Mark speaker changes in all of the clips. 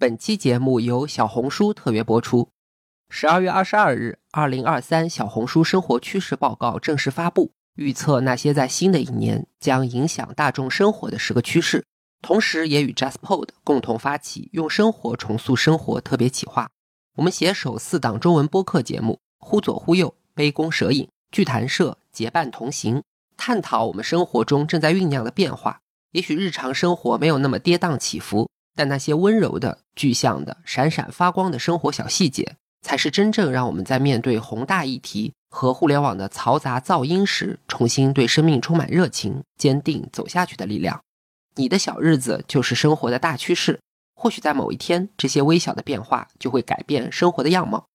Speaker 1: 本期节目由小红书特约播出。十二月二十二日，二零二三小红书生活趋势报告正式发布，预测那些在新的一年将影响大众生活的十个趋势，同时也与 JustPod 共同发起“用生活重塑生活”特别企划。我们携手四档中文播客节目“忽左忽右”、“杯弓蛇影”、“剧谈社”结伴同行，探讨我们生活中正在酝酿的变化。也许日常生活没有那么跌宕起伏。但那些温柔的、具象的、闪闪发光的生活小细节，才是真正让我们在面对宏大议题和互联网的嘈杂噪音时，重新对生命充满热情、坚定走下去的力量。你的小日子就是生活的大趋势，或许在某一天，这些微小的变化就会改变生活的样貌。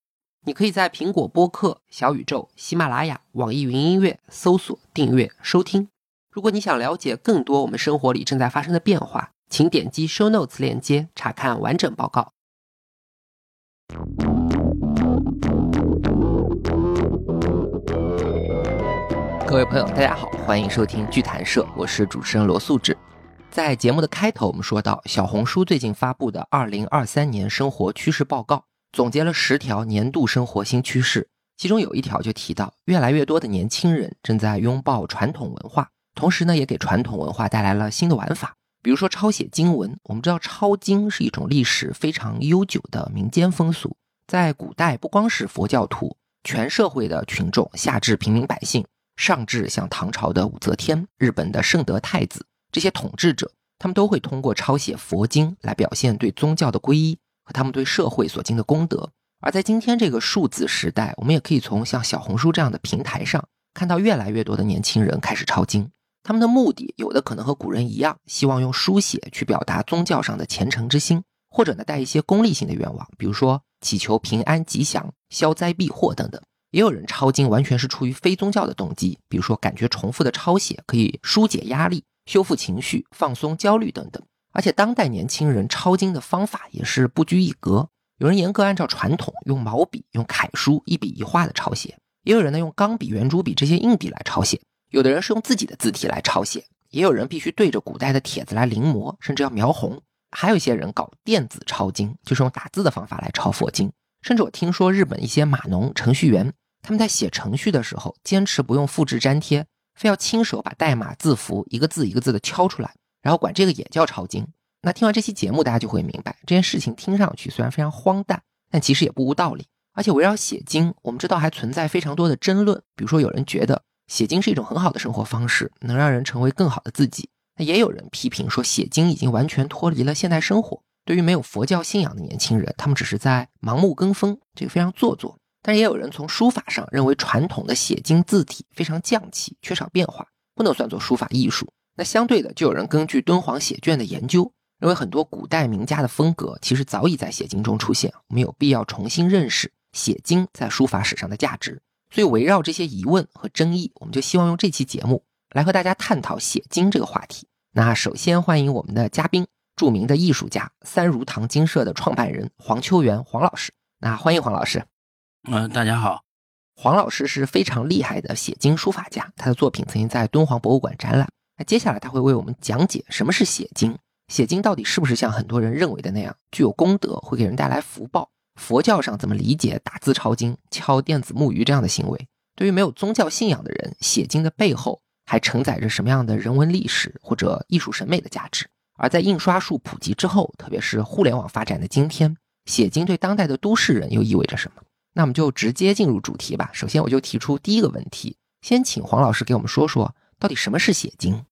Speaker 1: 你可以在苹果播客、小宇宙、喜马拉雅、网易云音乐搜索、订阅、收听。如果你想了解更多我们生活里正在发生的变化，请点击 Show Notes 链接查看完整报告。各位朋友，大家好，欢迎收听剧谈社，我是主持人罗素志。在节目的开头，我们说到小红书最近发布的二零二三年生活趋势报告，总结了十条年度生活新趋势，其中有一条就提到，越来越多的年轻人正在拥抱传统文化，同时呢，也给传统文化带来了新的玩法。比如说抄写经文，我们知道抄经是一种历史非常悠久的民间风俗，在古代不光是佛教徒，全社会的群众，下至平民百姓，上至像唐朝的武则天、日本的圣德太子这些统治者，他们都会通过抄写佛经来表现对宗教的皈依和他们对社会所尽的功德。而在今天这个数字时代，我们也可以从像小红书这样的平台上看到越来越多的年轻人开始抄经。他们的目的有的可能和古人一样，希望用书写去表达宗教上的虔诚之心，或者呢带一些功利性的愿望，比如说祈求平安吉祥、消灾避祸等等。也有人抄经完全是出于非宗教的动机，比如说感觉重复的抄写可以疏解压力、修复情绪、放松焦虑等等。而且当代年轻人抄经的方法也是不拘一格，有人严格按照传统用毛笔、用楷书一笔一画的抄写，也有人呢用钢笔、圆珠笔这些硬笔来抄写。有的人是用自己的字体来抄写，也有人必须对着古代的帖子来临摹，甚至要描红。还有一些人搞电子抄经，就是用打字的方法来抄佛经。甚至我听说日本一些码农、程序员，他们在写程序的时候，坚持不用复制粘贴，非要亲手把代码字符一个字一个字的敲出来，然后管这个也叫抄经。那听完这期节目，大家就会明白，这件事情听上去虽然非常荒诞，但其实也不无道理。而且围绕写经，我们知道还存在非常多的争论，比如说有人觉得。写经是一种很好的生活方式，能让人成为更好的自己。那也有人批评说，写经已经完全脱离了现代生活。对于没有佛教信仰的年轻人，他们只是在盲目跟风，这个非常做作。但也有人从书法上认为，传统的写经字体非常匠气，缺少变化，不能算作书法艺术。那相对的，就有人根据敦煌写卷的研究，认为很多古代名家的风格其实早已在写经中出现，我们有必要重新认识写经在书法史上的价值。所以，围绕这些疑问和争议，我们就希望用这期节目来和大家探讨写经这个话题。那首先欢迎我们的嘉宾，著名的艺术家三如堂经社的创办人黄秋元黄老师。那欢迎黄老师。
Speaker 2: 嗯，大家好。
Speaker 1: 黄老师是非常厉害的写经书法家，他的作品曾经在敦煌博物馆展览。那接下来他会为我们讲解什么是写经，写经到底是不是像很多人认为的那样具有功德，会给人带来福报？佛教上怎么理解打字抄经、敲电子木鱼这样的行为？对于没有宗教信仰的人，写经的背后还承载着什么样的人文历史或者艺术审美的价值？而在印刷术普及之后，特别是互联网发展的今天，写经对当代的都市人又意味着什么？那我们就直接进入主题吧。首先，我就提出第一个问题，先请黄老师给我们说说，到底什么是写经？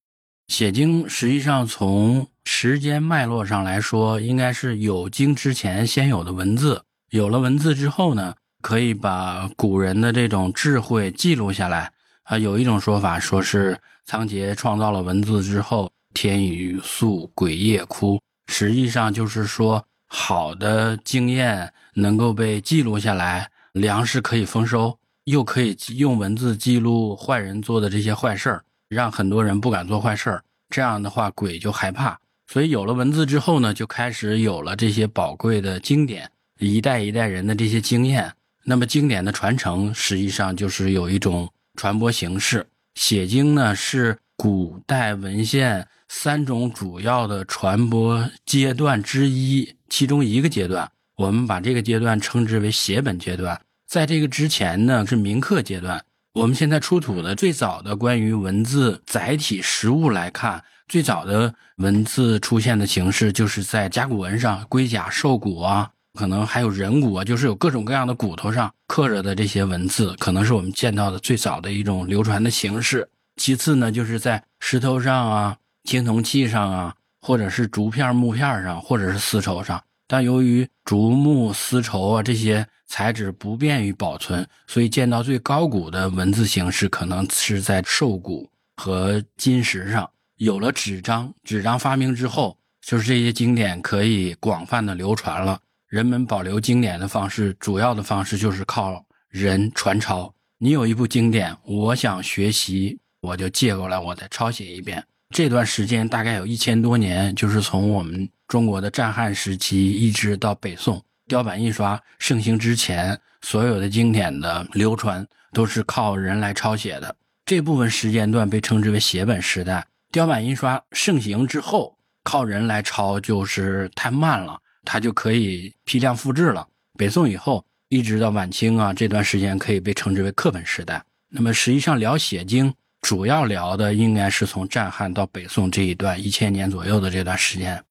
Speaker 2: 写经实际上从时间脉络上来说，应该是有经之前先有的文字。有了文字之后呢，可以把古人的这种智慧记录下来。啊，有一种说法说是仓颉创造了文字之后，天雨粟，鬼夜哭。实际上就是说，好的经验能够被记录下来，粮食可以丰收，又可以用文字记录坏人做的这些坏事儿，让很多人不敢做坏事儿。这样的话，鬼就害怕。所以有了文字之后呢，就开始有了这些宝贵的经典。一代一代人的这些经验，那么经典的传承实际上就是有一种传播形式。写经呢是古代文献三种主要的传播阶段之一，其中一个阶段，我们把这个阶段称之为写本阶段。在这个之前呢，是铭刻阶段。我们现在出土的最早的关于文字载体实物来看，最早的文字出现的形式就是在甲骨文上，龟甲兽骨啊，可能还有人骨啊，就是有各种各样的骨头上刻着的这些文字，可能是我们见到的最早的一种流传的形式。其次呢，就是在石头上啊、青铜器上啊，或者是竹片、木片上，或者是丝绸上。但由于竹木丝绸啊这些材质不便于保存，所以见到最高古的文字形式可能是在兽骨和金石上。有了纸张，纸张发明之后，就是这些经典可以广泛的流传了。人们保留经典的方式，主要的方式就是靠人传抄。你有一部经典，我想学习，我就借过来，我再抄写一遍。这段时间大概有一千多年，就是从我们。中国的战汉时期一直到北宋，雕版印刷盛行之前，所有的经典的流传都是靠人来抄写的。这部分时间段被称之为写本时代。雕版印刷盛行之后，靠人来抄就是太慢了，它就可以批量复制了。北宋以后一直到晚清啊，这段时间可以被称之为课本时代。那么实际上聊写经，主要聊的应该是从战汉到北宋这一段一千年左右的这段时间。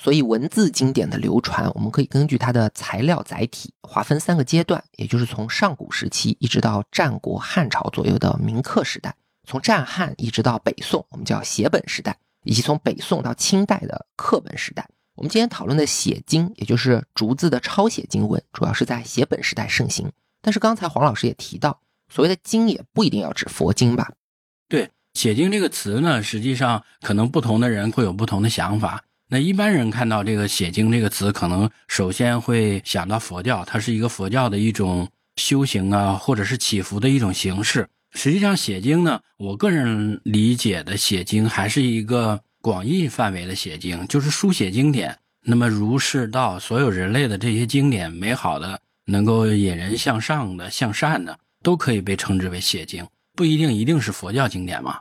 Speaker 1: 所以，文字经典的流传，我们可以根据它的材料载体划分三个阶段，也就是从上古时期一直到战国、汉朝左右的铭刻时代；从战汉一直到北宋，我们叫写本时代；以及从北宋到清代的刻本时代。我们今天讨论的写经，也就是竹子的抄写经文，主要是在写本时代盛行。但是刚才黄老师也提到，所谓的经也不一定要指佛经吧？
Speaker 2: 对，写经这个词呢，实际上可能不同的人会有不同的想法。那一般人看到这个写经这个词，可能首先会想到佛教，它是一个佛教的一种修行啊，或者是祈福的一种形式。实际上，写经呢，我个人理解的写经还是一个广义范围的写经，就是书写经典。那么，儒释道所有人类的这些经典，美好的、能够引人向上的、向善的，都可以被称之为写经，不一定一定是佛教经典嘛。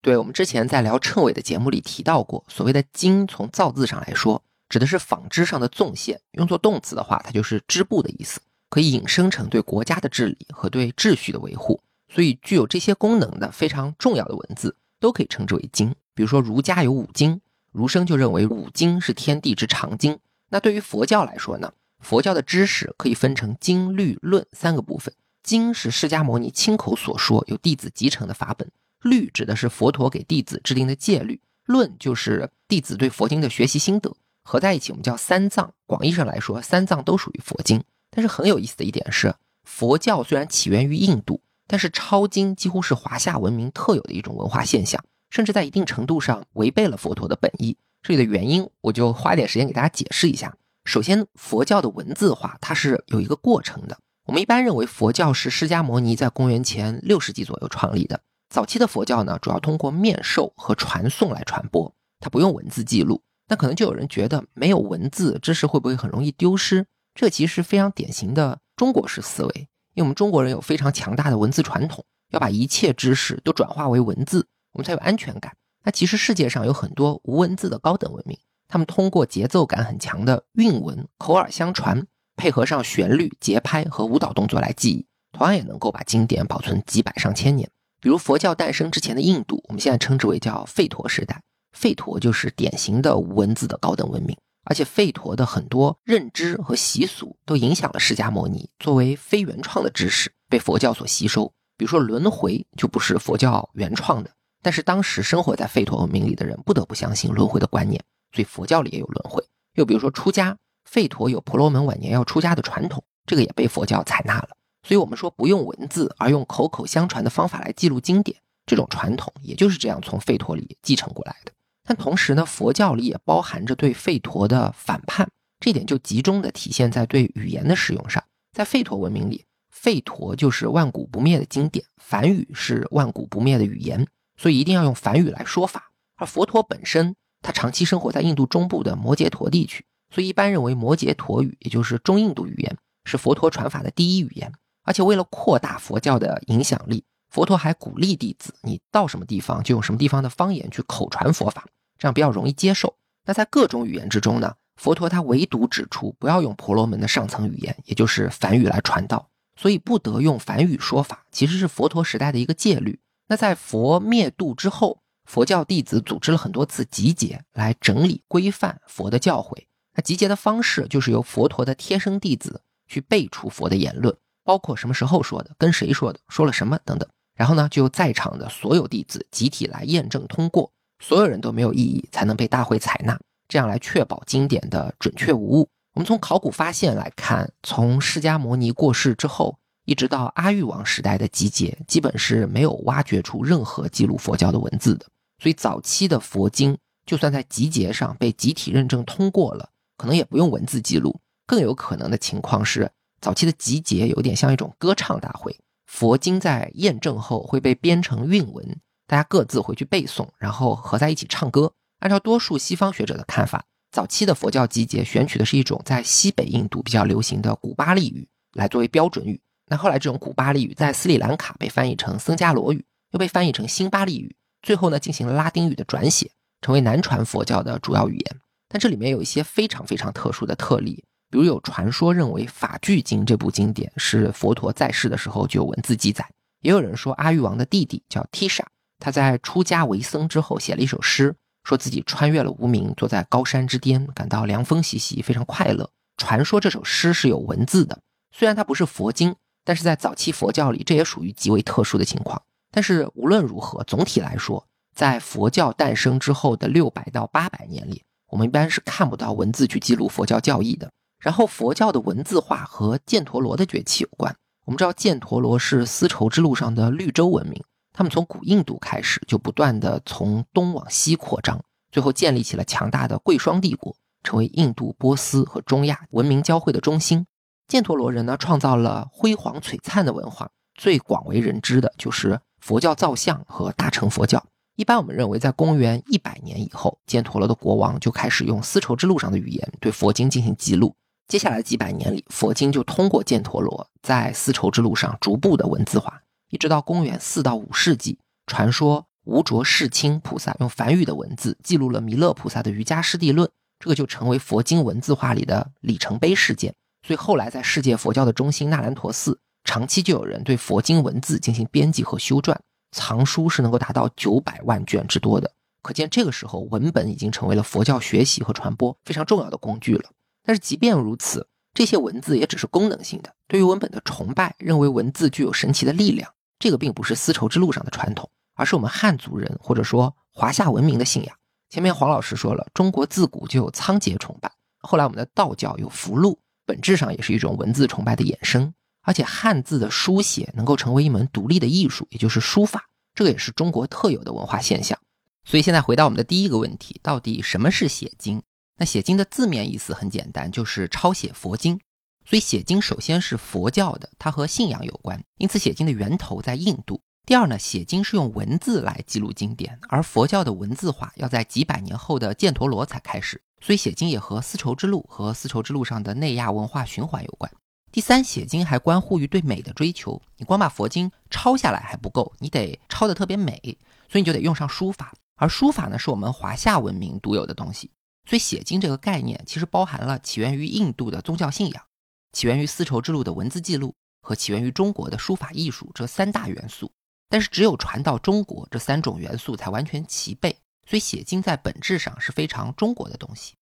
Speaker 1: 对我们之前在聊谶纬的节目里提到过，所谓的“经”从造字上来说，指的是纺织上的纵线。用作动词的话，它就是织布的意思，可以引申成对国家的治理和对秩序的维护。所以，具有这些功能的非常重要的文字，都可以称之为经。比如说，儒家有五经，儒生就认为五经是天地之常经。那对于佛教来说呢，佛教的知识可以分成经、律、论三个部分。经是释迦牟尼亲口所说，由弟子集成的法本。律指的是佛陀给弟子制定的戒律，论就是弟子对佛经的学习心得，合在一起我们叫三藏。广义上来说，三藏都属于佛经。但是很有意思的一点是，佛教虽然起源于印度，但是抄经几乎是华夏文明特有的一种文化现象，甚至在一定程度上违背了佛陀的本意。这里的原因，我就花点时间给大家解释一下。首先，佛教的文字化它是有一个过程的。我们一般认为佛教是释迦牟尼在公元前六世纪左右创立的。早期的佛教呢，主要通过面授和传送来传播，它不用文字记录。那可能就有人觉得，没有文字，知识会不会很容易丢失？这其实非常典型的中国式思维，因为我们中国人有非常强大的文字传统，要把一切知识都转化为文字，我们才有安全感。那其实世界上有很多无文字的高等文明，他们通过节奏感很强的韵文、口耳相传，配合上旋律、节拍和舞蹈动作来记忆，同样也能够把经典保存几百上千年。比如佛教诞生之前的印度，我们现在称之为叫吠陀时代。吠陀就是典型的无文字的高等文明，而且吠陀的很多认知和习俗都影响了释迦牟尼，作为非原创的知识被佛教所吸收。比如说轮回就不是佛教原创的，但是当时生活在吠陀文明里的人不得不相信轮回的观念，所以佛教里也有轮回。又比如说出家，吠陀有婆罗门晚年要出家的传统，这个也被佛教采纳了。所以，我们说不用文字，而用口口相传的方法来记录经典，这种传统也就是这样从吠陀里继承过来的。但同时呢，佛教里也包含着对吠陀的反叛，这点就集中的体现在对语言的使用上。在吠陀文明里，吠陀就是万古不灭的经典，梵语是万古不灭的语言，所以一定要用梵语来说法。而佛陀本身，他长期生活在印度中部的摩羯陀地区，所以一般认为摩羯陀语，也就是中印度语言，是佛陀传法的第一语言。而且为了扩大佛教的影响力，佛陀还鼓励弟子，你到什么地方就用什么地方的方言去口传佛法，这样比较容易接受。那在各种语言之中呢，佛陀他唯独指出不要用婆罗门的上层语言，也就是梵语来传道，所以不得用梵语说法，其实是佛陀时代的一个戒律。那在佛灭度之后，佛教弟子组织了很多次集结，来整理规范佛的教诲。那集结的方式就是由佛陀的贴身弟子去背出佛的言论，包括什么时候说的、跟谁说的、说了什么等等。然后呢，就由在场的所有弟子集体来验证通过，所有人都没有异议，才能被大会采纳。这样来确保经典的准确无误。我们从考古发现来看，从释迦牟尼过世之后，一直到阿育王时代的集结，基本是没有挖掘出任何记录佛教的文字的。所以早期的佛经，就算在集结上被集体认证通过了，可能也不用文字记录。更有可能的情况是，早期的集结有点像一种歌唱大会，佛经在验证后会被编成韵文，大家各自回去背诵，然后合在一起唱歌。按照多数西方学者的看法，早期的佛教集结选取的是一种在西北印度比较流行的古巴利语来作为标准语。那后来这种古巴利语在斯里兰卡被翻译成僧伽罗语，又被翻译成新巴利语，最后呢进行了拉丁语的转写，成为南传佛教的主要语言。但这里面有一些非常非常特殊的特例，比如有传说认为《法句经》这部经典是佛陀在世的时候就有文字记载，也有人说阿育王的弟弟叫 Tisha，他在出家为僧之后写了一首诗。说自己穿越了无名，坐在高山之巅，感到凉风习习，非常快乐。传说这首诗是有文字的，虽然它不是佛经，但是在早期佛教里，这也属于极为特殊的情况。但是无论如何，总体来说，在佛教诞生之后的六百到八百年里，我们一般是看不到文字去记录佛教教义的。然后，佛教的文字化和犍陀罗的崛起有关。我们知道，犍陀罗是丝绸之路上的绿洲文明。他们从古印度开始，就不断的从东往西扩张，最后建立起了强大的贵霜帝国，成为印度、波斯和中亚文明交汇的中心。犍陀罗人呢，创造了辉煌璀璨的文化，最广为人知的就是佛教造像和大乘佛教。一般我们认为，在公元一百年以后，犍陀罗的国王就开始用丝绸之路上的语言对佛经进行记录。接下来几百年里，佛经就通过犍陀罗在丝绸之路上逐步的文字化。一直到公元四到五世纪，传说无着世亲菩萨用梵语的文字记录了弥勒菩萨的瑜伽师地论，这个就成为佛经文字化里的里程碑事件。所以后来在世界佛教的中心那兰陀寺，长期就有人对佛经文字进行编辑和修撰，藏书是能够达到九百万卷之多的。可见这个时候文本已经成为了佛教学习和传播非常重要的工具了。但是即便如此，这些文字也只是功能性的，对于文本的崇拜，认为文字具有神奇的力量。这个并不是丝绸之路上的传统，而是我们汉族人或者说华夏文明的信仰。前面黄老师说了，中国自古就有仓颉崇拜，后来我们的道教有符箓，本质上也是一种文字崇拜的衍生。而且汉字的书写能够成为一门独立的艺术，也就是书法，这个也是中国特有的文化现象。所以现在回到我们的第一个问题，到底什么是写经？那写经的字面意思很简单，就是抄写佛经。所以写经首先是佛教的，它和信仰有关，因此写经的源头在印度。第二呢，写经是用文字来记录经典，而佛教的文字化要在几百年后的犍陀罗才开始。所以写经也和丝绸之路和丝绸之路上的内亚文化循环有关。第三，写经还关乎于对美的追求，你光把佛经抄下来还不够，你得抄得特别美，所以你就得用上书法。而书法呢，是我们华夏文明独有的东西。所以写经这个概念其实包含了起源于印度的宗教信仰。起源于丝绸之路的文字记录和起源于中国的书法艺术这三大元素，但是只有传到中国，这三种元素才完全齐备。所以写经在本质上是非常中国的东西。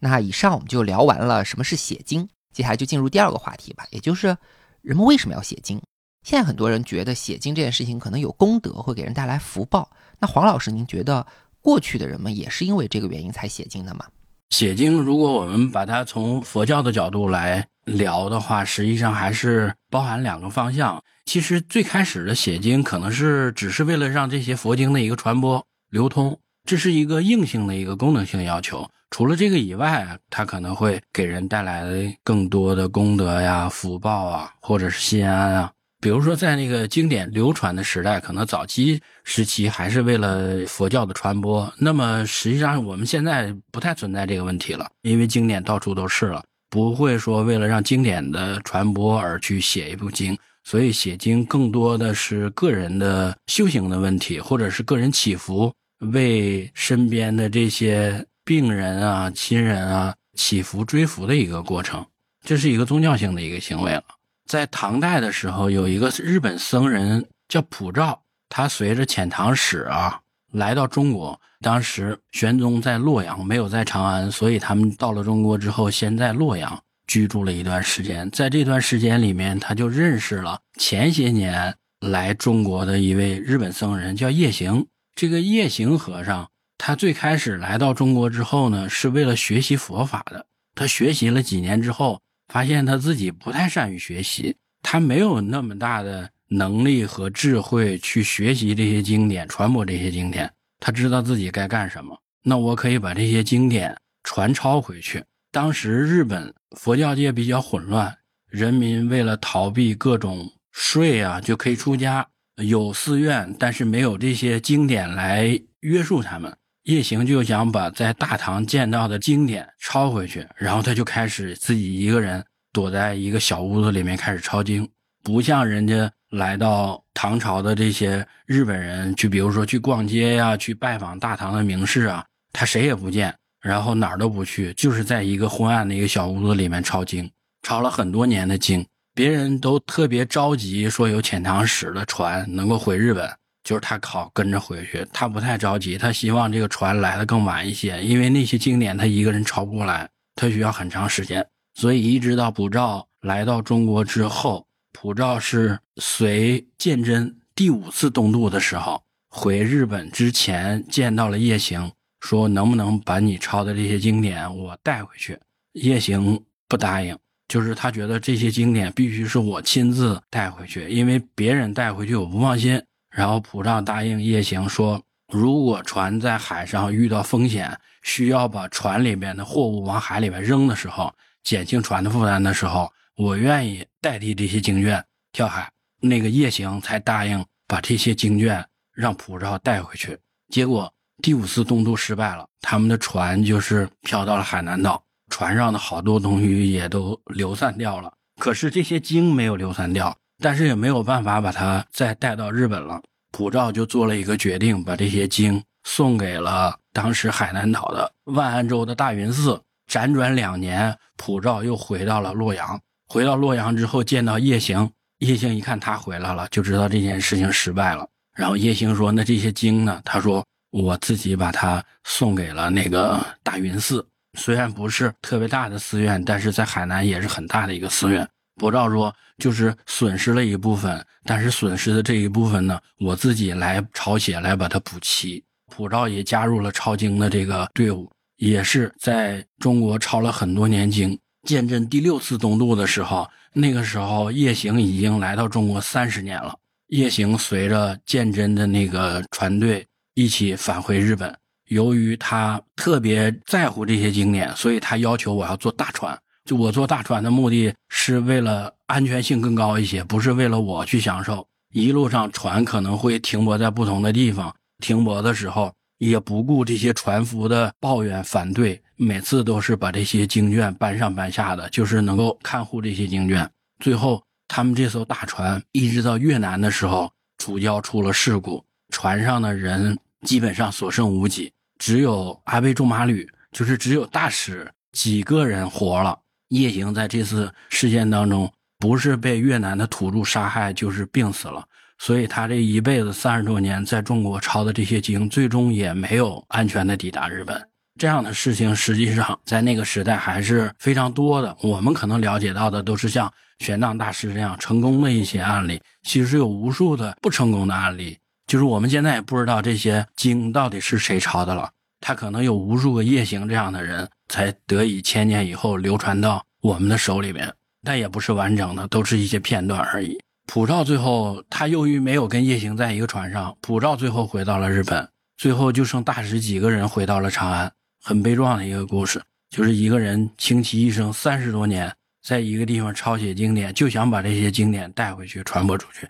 Speaker 1: 那以上我们就聊完了什么是写经，接下来就进入第二个话题吧，也就是人们为什么要写经。现在很多人觉得写经这件事情可能有功德，会给人带来福报。那黄老师，您觉得过去的人们也是因为这个原因才写经的吗？
Speaker 2: 写经，如果我们把它从佛教的角度来聊的话，实际上还是包含两个方向。其实最开始的写经，可能是只是为了让这些佛经的一个传播流通，这是一个硬性的一个功能性要求。除了这个以外，它可能会给人带来更多的功德呀、福报啊，或者是心安啊。比如说，在那个经典流传的时代，可能早期时期还是为了佛教的传播。那么，实际上我们现在不太存在这个问题了，因为经典到处都是了，不会说为了让经典的传播而去写一部经。所以，写经更多的是个人的修行的问题，或者是个人祈福，为身边的这些病人啊、亲人啊祈福追福的一个过程，这是一个宗教性的一个行为了。在唐代的时候，有一个日本僧人叫普照，他随着遣唐使啊来到中国。当时玄宗在洛阳，没有在长安，所以他们到了中国之后，先在洛阳居住了一段时间。在这段时间里面，他就认识了前些年来中国的一位日本僧人，叫叶行。这个夜行和尚，他最开始来到中国之后呢，是为了学习佛法的。他学习了几年之后，发现他自己不太善于学习，他没有那么大的能力和智慧去学习这些经典，传播这些经典。他知道自己该干什么，那我可以把这些经典传抄回去。当时日本佛教界比较混乱，人民为了逃避各种税啊，就可以出家，有寺院，但是没有这些经典来约束他们。叶行就想把在大唐见到的经典抄回去，然后他就开始自己一个人躲在一个小屋子里面开始抄经，不像人家。来到唐朝的这些日本人，去比如说去逛街呀，去拜访大唐的名士啊，他谁也不见，然后哪儿都不去，就是在一个昏暗的一个小屋子里面抄经，抄了很多年的经。别人都特别着急，说有遣唐使的船能够回日本，就是他考跟着回去，他不太着急，他希望这个船来的更晚一些，因为那些经典他一个人抄不过来，他需要很长时间，所以一直到普照来到中国之后。普照是随鉴真第五次东渡的时候回日本之前见到了叶行，说能不能把你抄的这些经典我带回去？叶行不答应，就是他觉得这些经典必须是我亲自带回去，因为别人带回去我不放心。然后普照答应叶行说，如果船在海上遇到风险，需要把船里面的货物往海里面扔的时候，减轻船的负担的时候。我愿意代替这些经卷跳海，那个夜行才答应把这些经卷让普照带回去。结果第五次东渡失败了，他们的船就是漂到了海南岛，船上的好多东西也都流散掉了。可是这些经没有流散掉，但是也没有办法把它再带到日本了。普照就做了一个决定，把这些经送给了当时海南岛的万安州的大云寺。辗转两年，普照又回到了洛阳。回到洛阳之后，见到叶行，叶行一看他回来了，就知道这件事情失败了。然后叶行说：“那这些经呢？”他说：“我自己把它送给了那个大云寺，虽然不是特别大的寺院，但是在海南也是很大的一个寺院。”博照说：“就是损失了一部分，但是损失的这一部分呢，我自己来抄写，来把它补齐。”普照也加入了抄经的这个队伍，也是在中国抄了很多年经。鉴真第六次东渡的时候，那个时候夜行已经来到中国三十年了。夜行随着鉴真的那个船队一起返回日本。由于他特别在乎这些经典，所以他要求我要坐大船。就我坐大船的目的是为了安全性更高一些，不是为了我去享受。一路上船可能会停泊在不同的地方，停泊的时候。也不顾这些船夫的抱怨反对，每次都是把这些经卷搬上搬下的，就是能够看护这些经卷。最后，他们这艘大船一直到越南的时候，主礁出了事故，船上的人基本上所剩无几，只有阿倍仲麻吕，就是只有大使几个人活了。夜行在这次事件当中，不是被越南的土著杀害，就是病死了。所以他这一辈子三十多年在中国抄的这些经，最终也没有安全的抵达日本。这样的事情实际上在那个时代还是非常多的。我们可能了解到的都是像玄奘大师这样成功的一些案例，其实有无数的不成功的案例。就是我们现在也不知道这些经到底是谁抄的了。他可能有无数个夜行这样的人才得以千年以后流传到我们的手里面，但也不是完整的，都是一些片段而已。普照最后，他由于没有跟夜行在一个船上，普照最后回到了日本，最后就剩大使几个人回到了长安，很悲壮的一个故事，就是一个人倾其一生三十多年，在一个地方抄写经典，就想把这些经典带回去传播出去。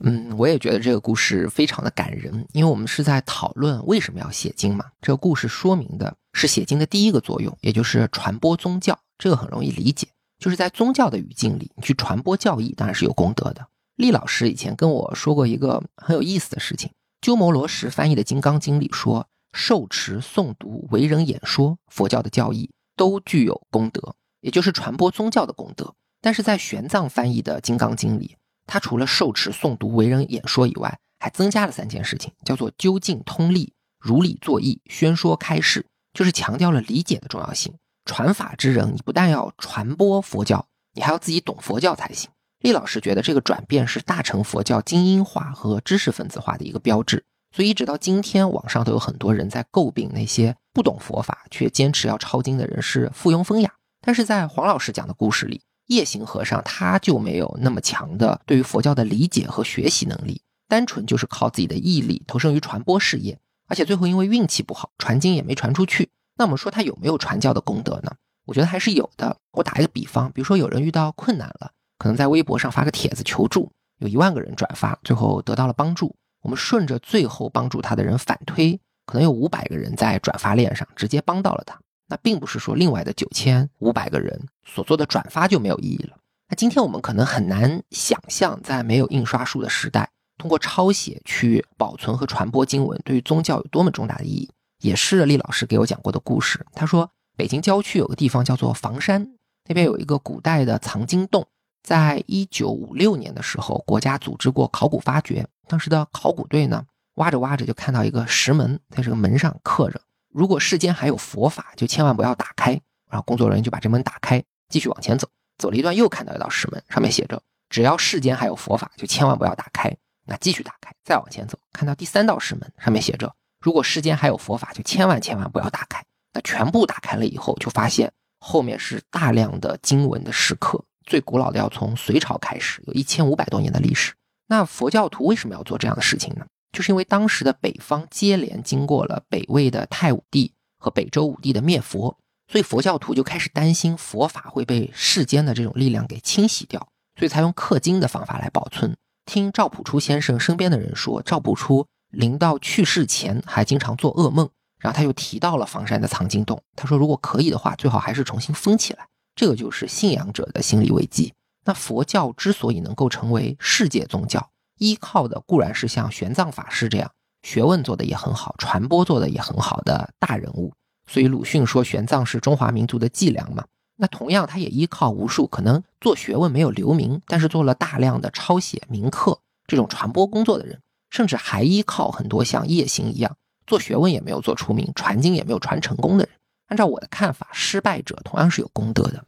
Speaker 1: 嗯，我也觉得这个故事非常的感人，因为我们是在讨论为什么要写经嘛。这个故事说明的是写经的第一个作用，也就是传播宗教，这个很容易理解。就是在宗教的语境里，你去传播教义，当然是有功德的。厉老师以前跟我说过一个很有意思的事情：鸠摩罗什翻译的《金刚经》里说，受持诵读、为人演说佛教的教义，都具有功德，也就是传播宗教的功德。但是在玄奘翻译的《金刚经》里，他除了受持、诵读、为人演说以外，还增加了三件事情，叫做究竟通力、如理作义、宣说开示，就是强调了理解的重要性。传法之人，你不但要传播佛教，你还要自己懂佛教才行。厉老师觉得这个转变是大乘佛教精英化和知识分子化的一个标志，所以一直到今天，网上都有很多人在诟病那些不懂佛法却坚持要抄经的人是附庸风雅。但是在黄老师讲的故事里，夜行和尚他就没有那么强的对于佛教的理解和学习能力，单纯就是靠自己的毅力投身于传播事业，而且最后因为运气不好，传经也没传出去。那我们说他有没有传教的功德呢？我觉得还是有的。我打一个比方，比如说有人遇到困难了，可能在微博上发个帖子求助，有一万个人转发，最后得到了帮助。我们顺着最后帮助他的人反推，可能有五百个人在转发链上直接帮到了他。那并不是说另外的九千五百个人所做的转发就没有意义了。那今天我们可能很难想象，在没有印刷术的时代，通过抄写去保存和传播经文，对于宗教有多么重大的意义。也是厉老师给我讲过的故事。他说，北京郊区有个地方叫做房山，那边有一个古代的藏经洞。在一九五六年的时候，国家组织过考古发掘，当时的考古队呢，挖着挖着就看到一个石门，在这个门上刻着：“如果世间还有佛法，就千万不要打开。”然后工作人员就把这门打开，继续往前走。走了一段，又看到一道石门，上面写着：“只要世间还有佛法，就千万不要打开。”那继续打开，再往前走，看到第三道石门，上面写着。如果世间还有佛法，就千万千万不要打开。那全部打开了以后，就发现后面是大量的经文的石刻，最古老的要从隋朝开始，有一千五百多年的历史。那佛教徒为什么要做这样的事情呢？就是因为当时的北方接连经过了北魏的太武帝和北周武帝的灭佛，所以佛教徒就开始担心佛法会被世间的这种力量给清洗掉，所以才用刻经的方法来保存。听赵朴初先生身边的人说，赵朴初。临到去世前还经常做噩梦，然后他又提到了房山的藏经洞。他说，如果可以的话，最好还是重新封起来。这个就是信仰者的心理危机。那佛教之所以能够成为世界宗教，依靠的固然是像玄奘法师这样学问做的也很好、传播做的也很好的大人物。所以鲁迅说玄奘是中华民族的脊梁嘛。那同样，他也依靠无数可能做学问没有留名，但是做了大量的抄写铭刻这种传播工作的人。甚至还依靠很多像叶行一样做学问也没有做出名、传经也没有传成功的人。按照我的看法，失败者同样是有功德的。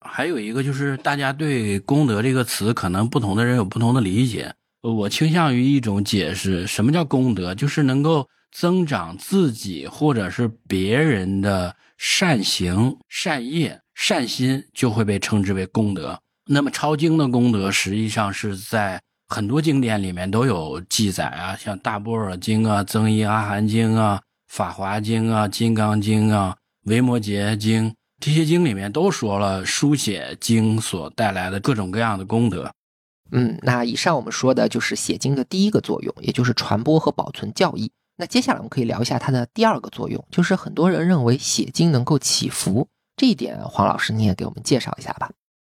Speaker 2: 还有一个就是，大家对“功德”这个词，可能不同的人有不同的理解。我倾向于一种解释：什么叫功德？就是能够增长自己或者是别人的善行、善业、善心，就会被称之为功德。那么抄经的功德，实际上是在。很多经典里面都有记载啊，像《大般若经》啊、《增一阿含经》啊、《法华经》啊、《金刚经》啊、《维摩诘经》这些经里面都说了书写经所带来的各种各样的功德。
Speaker 1: 嗯，那以上我们说的就是写经的第一个作用，也就是传播和保存教义。那接下来我们可以聊一下它的第二个作用，就是很多人认为写经能够祈福，这一点黄老师你也给我们介绍一下吧。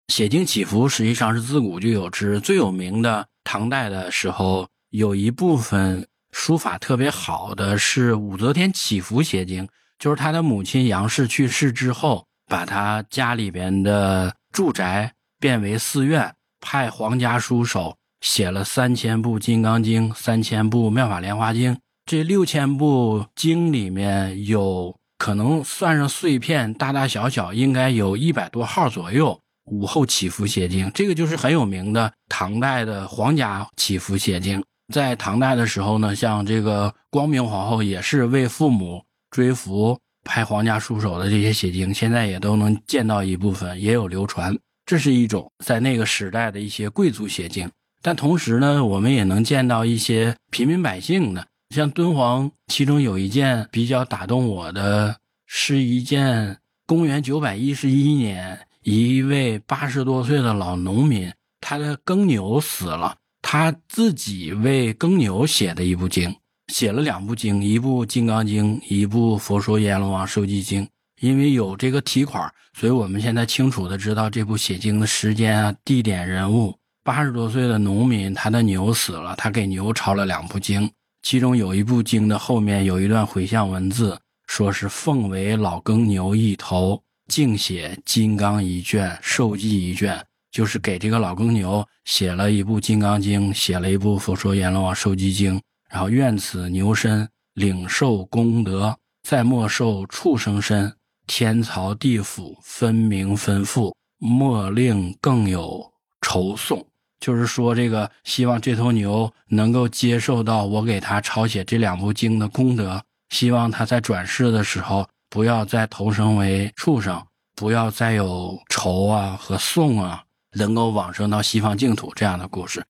Speaker 2: 写经祈福实际上是自古就有之，最有名的。唐代的时候，有一部分书法特别好的是武则天祈福写经，就是他的母亲杨氏去世之后，把他家里边的住宅变为寺院，派皇家书手写了三千部《金刚经》，三千部《妙法莲华经》。这六千部经里面有可能算上碎片，大大小小应该有一百多号左右。武后祈福写经，这个就是很有名的唐代的皇家祈福写经。在唐代的时候呢，像这个光明皇后也是为父母追福，派皇家书手的这些写经，现在也都能见到一部分，也有流传。这是一种在那个时代的一些贵族写经，但同时呢，我们也能见到一些平民百姓的，像敦煌，其中有一件比较打动我的，是一件公元九百一十一年。一位八十多岁的老农民，他的耕牛死了，他自己为耕牛写的一部经，写了两部经，一部《金刚经》，一部《佛说阎罗王寿记经》。因为有这个题款，所以我们现在清楚的知道这部写经的时间啊、地点、人物。八十多岁的农民，他的牛死了，他给牛抄了两部经，其中有一部经的后面有一段回向文字，说是奉为老耕牛一头。净写《金刚》一卷，《受记》一卷，就是给这个老耕牛写了一部《金刚经》，写了一部《佛说阎罗王受记经》，然后愿此牛身领受功德，再莫受畜生身，天曹地府分明分付，莫令更有愁送。就是说，这个希望这头牛能够接受到我给他抄写这两部经的功德，希望他在转世的时候。不要再投生为畜生，不要再有仇啊和送啊，能够往生到西方净土这样的故事。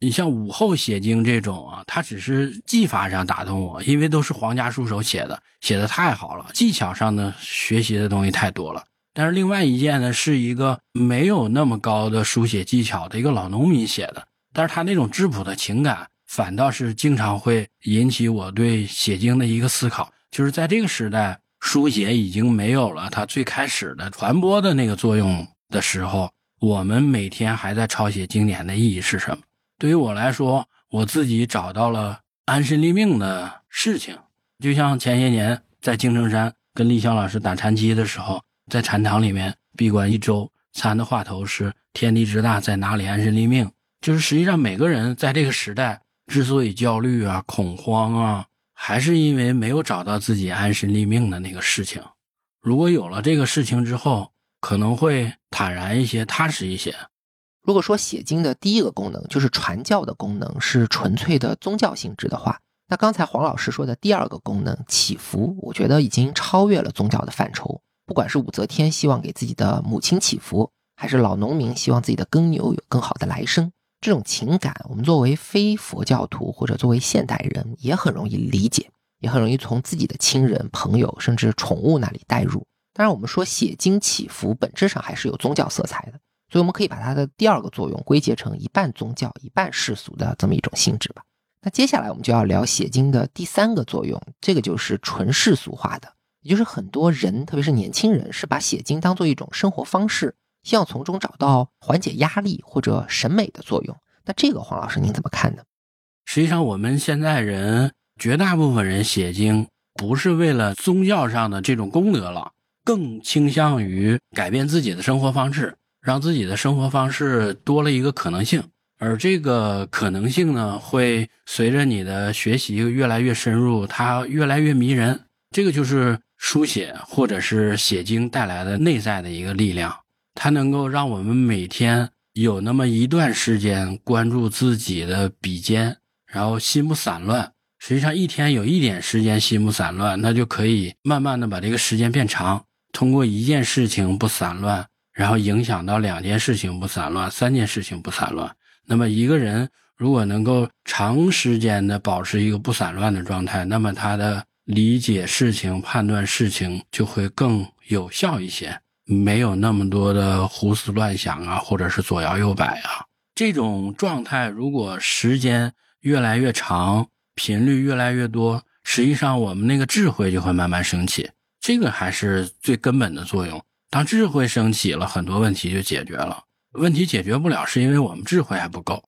Speaker 2: 你像武后写经这种啊，它只是技法上打动我，因为都是皇家书手写的，写的太好了，技巧上的学习的东西太多了。但是另外一件呢，是一个没有那么高的书写技巧的一个老农民写的，但是他那种质朴的情感，反倒是经常会引起我对写经的一个思考，就是在这个时代。书写已经没有了它最开始的传播的那个作用的时候，我们每天还在抄写经典的意义是什么？对于我来说，我自己找到了安身立命的事情。就像前些年在青城山跟立香老师打禅机的时候，在禅堂里面闭关一周，禅的话头是“天地之大，在哪里安身立命”。就是实际上每个人在这个时代之所以焦虑啊、恐慌啊。还是因为没有找到自己安身立命的那个事情，如果有了这个事情之后，可能会坦然一些、踏实一些。
Speaker 1: 如果说写经的第一个功能就是传教的功能是纯粹的宗教性质的话，那刚才黄老师说的第二个功能祈福，我觉得已经超越了宗教的范畴。不管是武则天希望给自己的母亲祈福，还是老农民希望自己的耕牛有更好的来生。这种情感，我们作为非佛教徒或者作为现代人也很容易理解，也很容易从自己的亲人、朋友甚至宠物那里带入。当然，我们说写经祈福本质上还是有宗教色彩的，所以我们可以把它的第二个作用归结成一半宗教、一半世俗的这么一种性质吧。那接下来我们就要聊写经的第三个作用，这个就是纯世俗化的，也就是很多人，特别是年轻人，是把写经当做一种生活方式。希望从中找到缓解压力或者审美的作用。那这个黄老师您怎么看呢？
Speaker 2: 实际上，我们现在人绝大部分人写经不是为了宗教上的这种功德了，更倾向于改变自己的生活方式，让自己的生活方式多了一个可能性。而这个可能性呢，会随着你的学习越来越深入，它越来越迷人。这个就是书写或者是写经带来的内在的一个力量。它能够让我们每天有那么一段时间关注自己的笔尖，然后心不散乱。实际上，一天有一点时间心不散乱，那就可以慢慢的把这个时间变长。通过一件事情不散乱，然后影响到两件事情不散乱，三件事情不散乱。那么一个人如果能够长时间的保持一个不散乱的状态，那么他的理解事情、判断事情就会更有效一些。没有那么多的胡思乱想啊，或者是左摇右摆啊，这种状态如果时间越来越长，频率越来越多，实际上我们那个智慧就会慢慢升起，这个还是最根本的作用。当智慧升起了，很多问题就解决了。问题解决不了，是因为我们智慧还不够。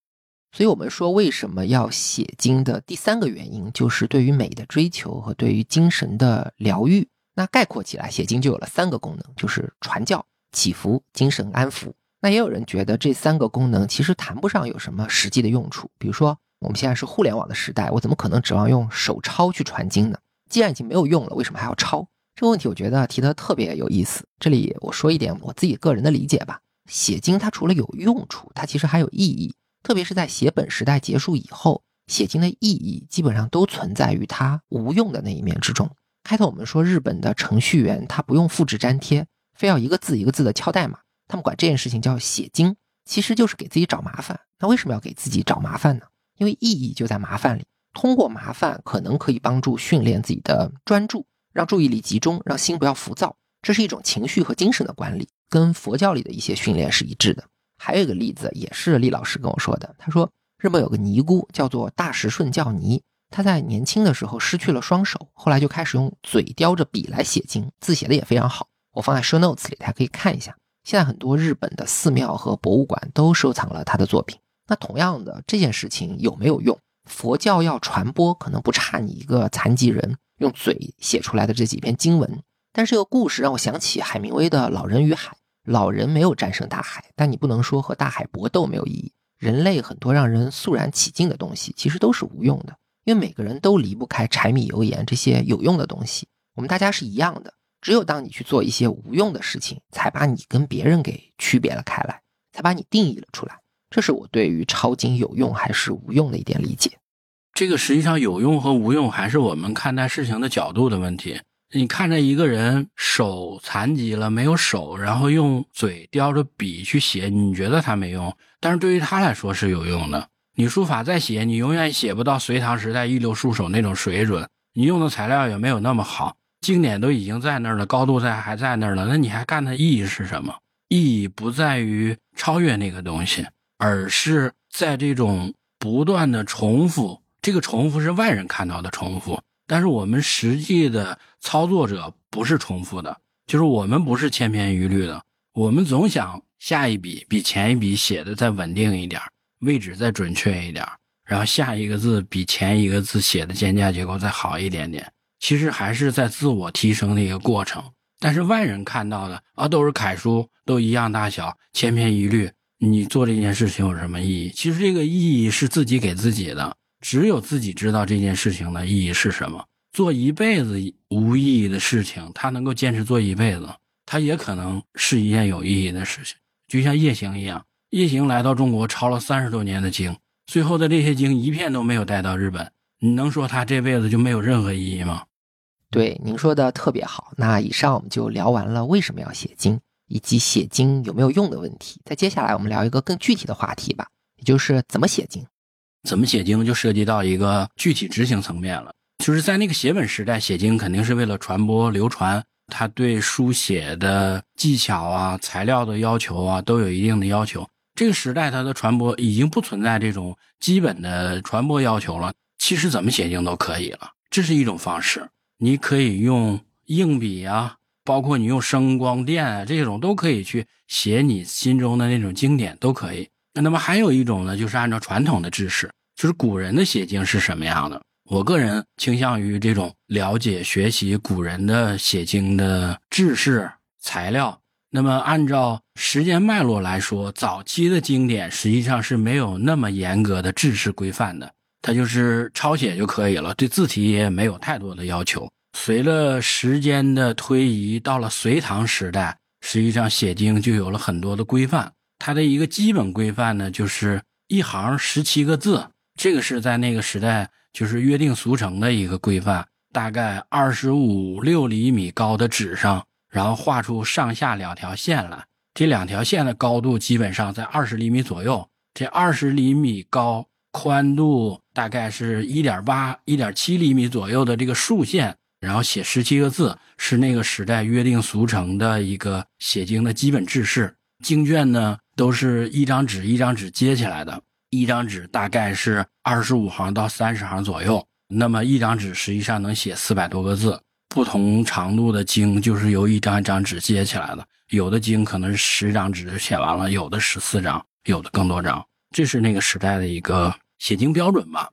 Speaker 1: 所以我们说，为什么要写经的第三个原因，就是对于美的追求和对于精神的疗愈。那概括起来，写经就有了三个功能，就是传教、祈福、精神安抚。那也有人觉得这三个功能其实谈不上有什么实际的用处。比如说，我们现在是互联网的时代，我怎么可能指望用手抄去传经呢？既然已经没有用了，为什么还要抄？这个问题我觉得提的特别有意思。这里我说一点我自己个人的理解吧。写经它除了有用处，它其实还有意义。特别是在写本时代结束以后，写经的意义基本上都存在于它无用的那一面之中。开头我们说日本的程序员他不用复制粘贴，非要一个字一个字的敲代码，他们管这件事情叫写经，其实就是给自己找麻烦。那为什么要给自己找麻烦呢？因为意义就在麻烦里。通过麻烦，可能可以帮助训练自己的专注，让注意力集中，让心不要浮躁。这是一种情绪和精神的管理，跟佛教里的一些训练是一致的。还有一个例子，也是厉老师跟我说的，他说日本有个尼姑叫做大石顺教尼。他在年轻的时候失去了双手，后来就开始用嘴叼着笔来写经，字写的也非常好。我放在 show notes 里，大家可以看一下。现在很多日本的寺庙和博物馆都收藏了他的作品。那同样的这件事情有没有用？佛教要传播，可能不差你一个残疾人用嘴写出来的这几篇经文。但是这个故事让我想起海明威的《老人与海》。老人没有战胜大海，但你不能说和大海搏斗没有意义。人类很多让人肃然起敬的东西，其实都是无用的，因为每个人都离不开柴米油盐这些有用的东西。我们大家是一样的，只有当你去做一些无用的事情，才把你跟别人给区别了开来，才把你定义了出来。这是我对于抄经有用还是无用的一点理解。
Speaker 2: 这个实际上有用和无用，还是我们看待事情的角度的问题。你看着一个人手残疾了，没有手，然后用嘴叼着笔去写，你觉得他没用，但是对于他来说是有用的。你书法再写，你永远写不到隋唐时代一流书手那种水准，你用的材料也没有那么好，经典都已经在那儿了，高度在还在那儿了，那你还干它意义是什么？意义不在于超越那个东西，而是在这种不断的重复，这个重复是外人看到的重复。但是我们实际的操作者不是重复的，就是我们不是千篇一律的，我们总想下一笔比前一笔写的再稳定一点，位置再准确一点，然后下一个字比前一个字写的间架结构再好一点点。其实还是在自我提升的一个过程。但是外人看到的啊，都是楷书，都一样大小，千篇一律。你做这件事情有什么意义？其实这个意义是自己给自己的。只有自己知道这件事情的意义是什么。做一辈子无意义的事情，他能够坚持做一辈子，他也可能是一件有意义的事情。就像夜行一样，夜行来到中国抄了三十多年的经，最后的这些经一片都没有带到日本。你能说他这辈子就没有任何意义吗？
Speaker 1: 对，您说的特别好。那以上我们就聊完了为什么要写经，以及写经有没有用的问题。在接下来我们聊一个更具体的话题吧，也就是怎么写经。
Speaker 2: 怎么写经就涉及到一个具体执行层面了。就是在那个写本时代，写经肯定是为了传播流传，它对书写的技巧啊、材料的要求啊都有一定的要求。这个时代它的传播已经不存在这种基本的传播要求了。其实怎么写经都可以了，这是一种方式。你可以用硬笔啊，包括你用声光电啊这种都可以去写你心中的那种经典都可以。那么还有一种呢，就是按照传统的知识，就是古人的写经是什么样的。我个人倾向于这种了解、学习古人的写经的知识材料。那么按照时间脉络来说，早期的经典实际上是没有那么严格的制式规范的，它就是抄写就可以了，对字体也没有太多的要求。随着时间的推移，到了隋唐时代，实际上写经就有了很多的规范。它的一个基本规范呢，就是一行十七个字，这个是在那个时代就是约定俗成的一个规范。大概二十五六厘米高的纸上，然后画出上下两条线来，这两条线的高度基本上在二十厘米左右。这二十厘米高，宽度大概是一点八、一点七厘米左右的这个竖线，然后写十七个字，是那个时代约定俗成的一个写经的基本制式。经卷呢？都是一张纸一张纸接起来的，一张纸大概是二十五行到三十行左右。那么一张纸实际上能写四百多个字。不同长度的经就是由一张一张纸接起来的，有的经可能是十张纸就写完了，有的十四张，有的更多张。这是那个时代的一个写经标准吧。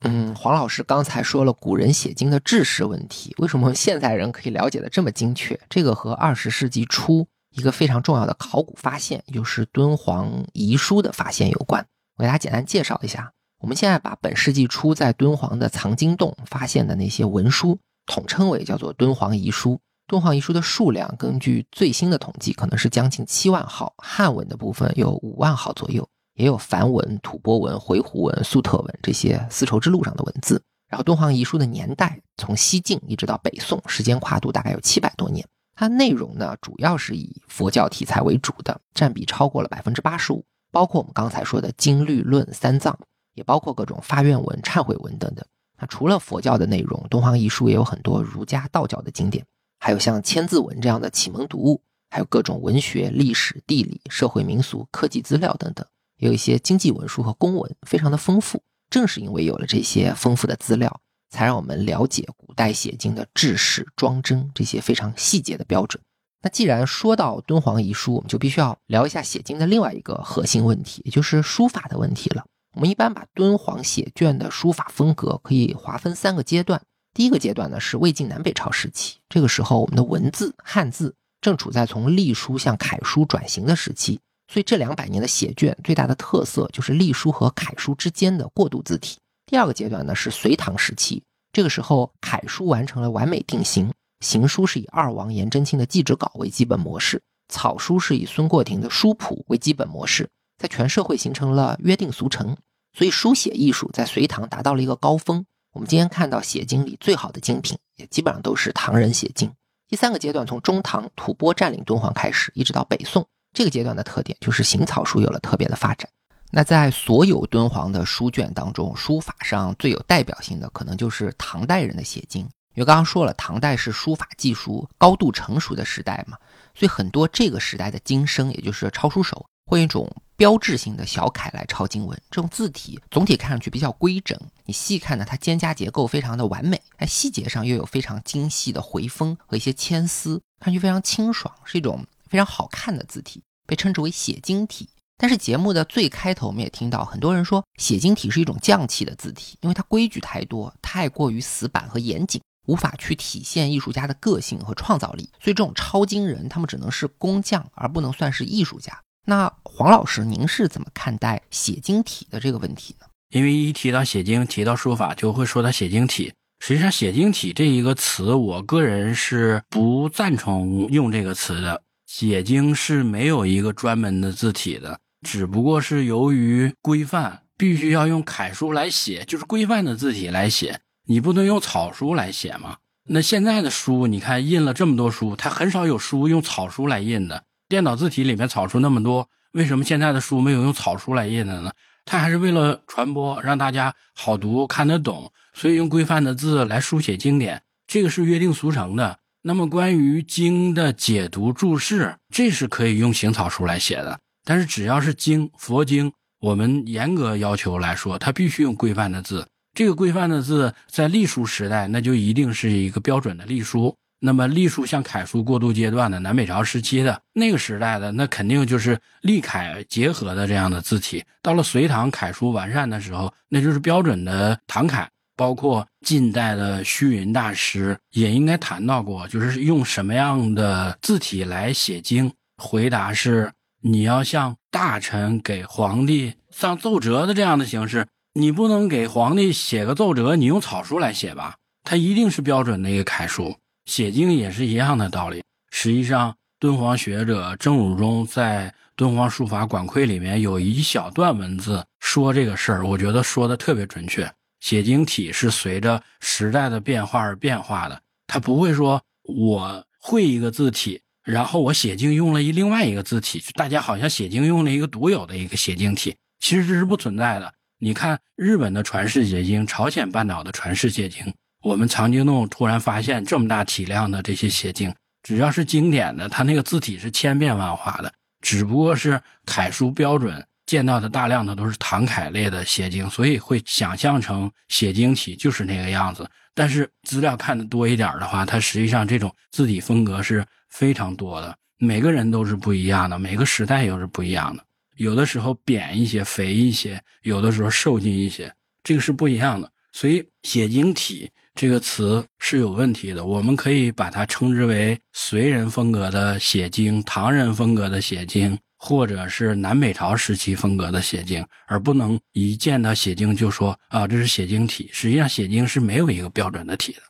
Speaker 1: 嗯，黄老师刚才说了古人写经的制式问题，为什么现代人可以了解的这么精确？这个和二十世纪初。一个非常重要的考古发现，就是敦煌遗书的发现有关。我给大家简单介绍一下。我们现在把本世纪初在敦煌的藏经洞发现的那些文书，统称为叫做敦煌遗书。敦煌遗书的数量，根据最新的统计，可能是将近七万号。汉文的部分有五万号左右，也有梵文、吐蕃文、回鹘文、粟特文这些丝绸之路上的文字。然后，敦煌遗书的年代从西晋一直到北宋，时间跨度大概有七百多年。它内容呢，主要是以佛教题材为主的，占比超过了百分之八十五，包括我们刚才说的经律论三藏，也包括各种发愿文、忏悔文等等。那除了佛教的内容，敦煌遗书也有很多儒家、道教的经典，还有像千字文这样的启蒙读物，还有各种文学、历史、地理、社会民俗、科技资料等等，有一些经济文书和公文，非常的丰富。正是因为有了这些丰富的资料。才让我们了解古代写经的制式、装帧这些非常细节的标准。那既然说到敦煌遗书，我们就必须要聊一下写经的另外一个核心问题，也就是书法的问题了。我们一般把敦煌写卷的书法风格可以划分三个阶段。第一个阶段呢是魏晋南北朝时期，这个时候我们的文字汉字正处在从隶书向楷书转型的时期，所以这两百年的写卷最大的特色就是隶书和楷书之间的过渡字体。第二个阶段呢是隋唐时期，这个时候楷书完成了完美定型，行书是以二王颜真卿的祭侄稿为基本模式，草书是以孙过庭的书谱为基本模式，在全社会形成了约定俗成，所以书写艺术在隋唐达到了一个高峰。我们今天看到写经里最好的精品，也基本上都是唐人写经。第三个阶段从中唐吐蕃占领敦煌开始，一直到北宋，这个阶段的特点就是行草书有了特别的发展。那在所有敦煌的书卷当中，书法上最有代表性的可能就是唐代人的写经，因为刚刚说了，唐代是书法技术高度成熟的时代嘛，所以很多这个时代的经生，也就是抄书手，会用一种标志性的小楷来抄经文。这种字体总体看上去比较规整，你细看呢，它间夹结构非常的完美，在细节上又有非常精细的回锋和一些牵丝，看上去非常清爽，是一种非常好看的字体，被称之为写经体。但是节目的最开头，我们也听到很多人说写经体是一种匠气的字体，因为它规矩太多，太过于死板和严谨，无法去体现艺术家的个性和创造力。所以这种抄经人，他们只能是工匠，而不能算是艺术家。那黄老师，您是怎么看待写经体的这个问题呢？
Speaker 2: 因为一提到写经，提到书法，就会说到写经体。实际上，写经体这一个词，我个人是不赞成用这个词的。写经是没有一个专门的字体的。只不过是由于规范，必须要用楷书来写，就是规范的字体来写，你不能用草书来写吗？那现在的书，你看印了这么多书，它很少有书用草书来印的。电脑字体里面草书那么多，为什么现在的书没有用草书来印的呢？它还是为了传播，让大家好读、看得懂，所以用规范的字来书写经典，这个是约定俗成的。那么关于经的解读注释，这是可以用行草书来写的。但是只要是经佛经，我们严格要求来说，它必须用规范的字。这个规范的字在隶书时代，那就一定是一个标准的隶书。那么隶书向楷书过渡阶段的南北朝时期的那个时代的，那肯定就是隶楷结合的这样的字体。到了隋唐楷书完善的时候，那就是标准的唐楷。包括近代的虚云大师也应该谈到过，就是用什么样的字体来写经。回答是。你要像大臣给皇帝上奏折的这样的形式，你不能给皇帝写个奏折，你用草书来写吧？它一定是标准的一个楷书。写经也是一样的道理。实际上，敦煌学者郑汝中在《敦煌书法管窥》里面有一小段文字说这个事儿，我觉得说的特别准确。写经体是随着时代的变化而变化的，他不会说我会一个字体。然后我写经用了一另外一个字体，大家好像写经用了一个独有的一个写经体，其实这是不存在的。你看日本的传世写经，朝鲜半岛的传世写经，我们藏经洞突然发现这么大体量的这些写经，只要是经典的，它那个字体是千变万化的，只不过是楷书标准见到的大量的都是唐楷类的写经，所以会想象成写经体就是那个样子。但是资料看的多一点的话，它实际上这种字体风格是。非常多的，每个人都是不一样的，每个时代又是不一样的。有的时候扁一些、肥一些，有的时候瘦进一些，这个是不一样的。所以“写经体”这个词是有问题的。我们可以把它称之为隋人风格的写经、唐人风格的写经，或者是南北朝时期风格的写经，而不能一见到写经就说啊，这是写经体。实际上，写经是没有一个标准的体的。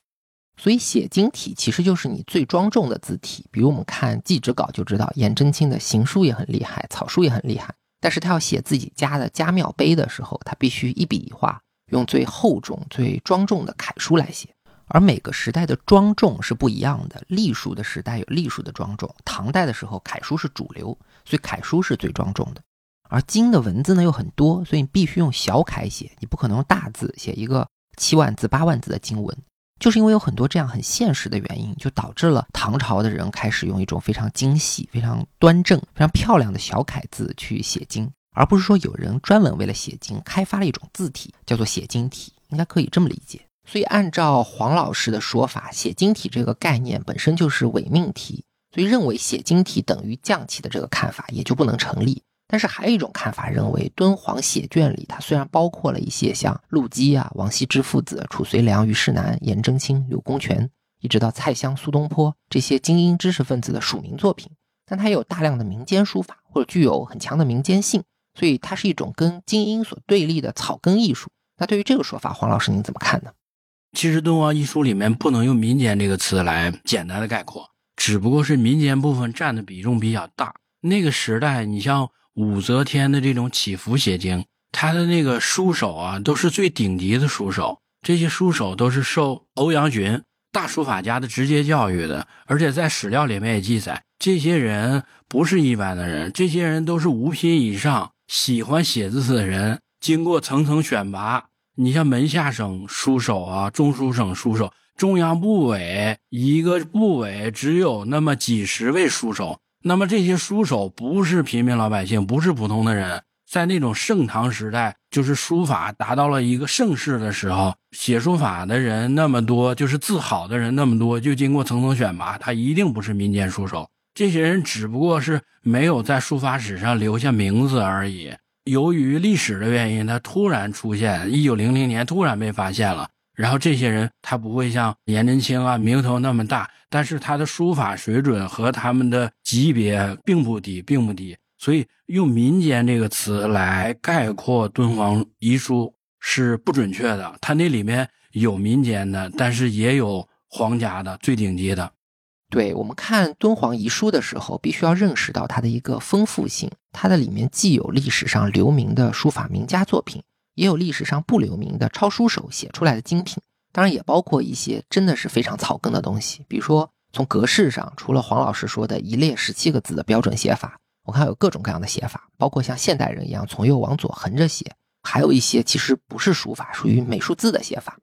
Speaker 1: 所以写经体其实就是你最庄重的字体，比如我们看祭侄稿就知道，颜真卿的行书也很厉害，草书也很厉害。但是他要写自己家的家庙碑的时候，他必须一笔一画用最厚重、最庄重的楷书来写。而每个时代的庄重是不一样的，隶书的时代有隶书的庄重，唐代的时候楷书是主流，所以楷书是最庄重的。而经的文字呢又很多，所以你必须用小楷写，你不可能用大字写一个七万字、八万字的经文。就是因为有很多这样很现实的原因，就导致了唐朝的人开始用一种非常精细、非常端正、非常漂亮的小楷字去写经，而不是说有人专门为了写经开发了一种字体，叫做写经体，应该可以这么理解。所以按照黄老师的说法，写经体这个概念本身就是伪命题，所以认为写经体等于匠气的这个看法也就不能成立。但是还有一种看法认为，敦煌写卷里它虽然包括了一些像陆机啊、王羲之父子、褚遂良、虞世南、颜真卿、柳公权，一直到蔡襄、苏东坡这些精英知识分子的署名作品，但它也有大量的民间书法或者具有很强的民间性，所以它是一种跟精英所对立的草根艺术。那对于这个说法，黄老师您怎么看呢？
Speaker 2: 其实敦煌艺术里面不能用民间这个词来简单的概括，只不过是民间部分占的比重比较大。那个时代，你像。武则天的这种起伏写经，他的那个书手啊，都是最顶级的书手。这些书手都是受欧阳询大书法家的直接教育的，而且在史料里面也记载，这些人不是一般的人，这些人都是五品以上喜欢写字的人，经过层层选拔。你像门下省书手啊，中书省书手，中央部委一个部委只有那么几十位书手。那么这些书手不是平民老百姓，不是普通的人，在那种盛唐时代，就是书法达到了一个盛世的时候，写书法的人那么多，就是字好的人那么多，就经过层层选拔，他一定不是民间书手。这些人只不过是没有在书法史上留下名字而已。由于历史的原因，他突然出现，一九零零年突然被发现了。然后这些人他不会像颜真卿啊名头那么大，但是他的书法水准和他们的级别并不低，并不低。所以用民间这个词来概括敦煌遗书是不准确的。它那里面有民间的，但是也有皇家的最顶级的。
Speaker 1: 对我们看敦煌遗书的时候，必须要认识到它的一个丰富性。它的里面既有历史上留名的书法名家作品。也有历史上不留名的抄书手写出来的精品，当然也包括一些真的是非常草根的东西。比如说，从格式上，除了黄老师说的一列十七个字的标准写法，我看有各种各样的写法，包括像现代人一样从右往左横着写，还有一些其实不是书法，属于美术字的写法。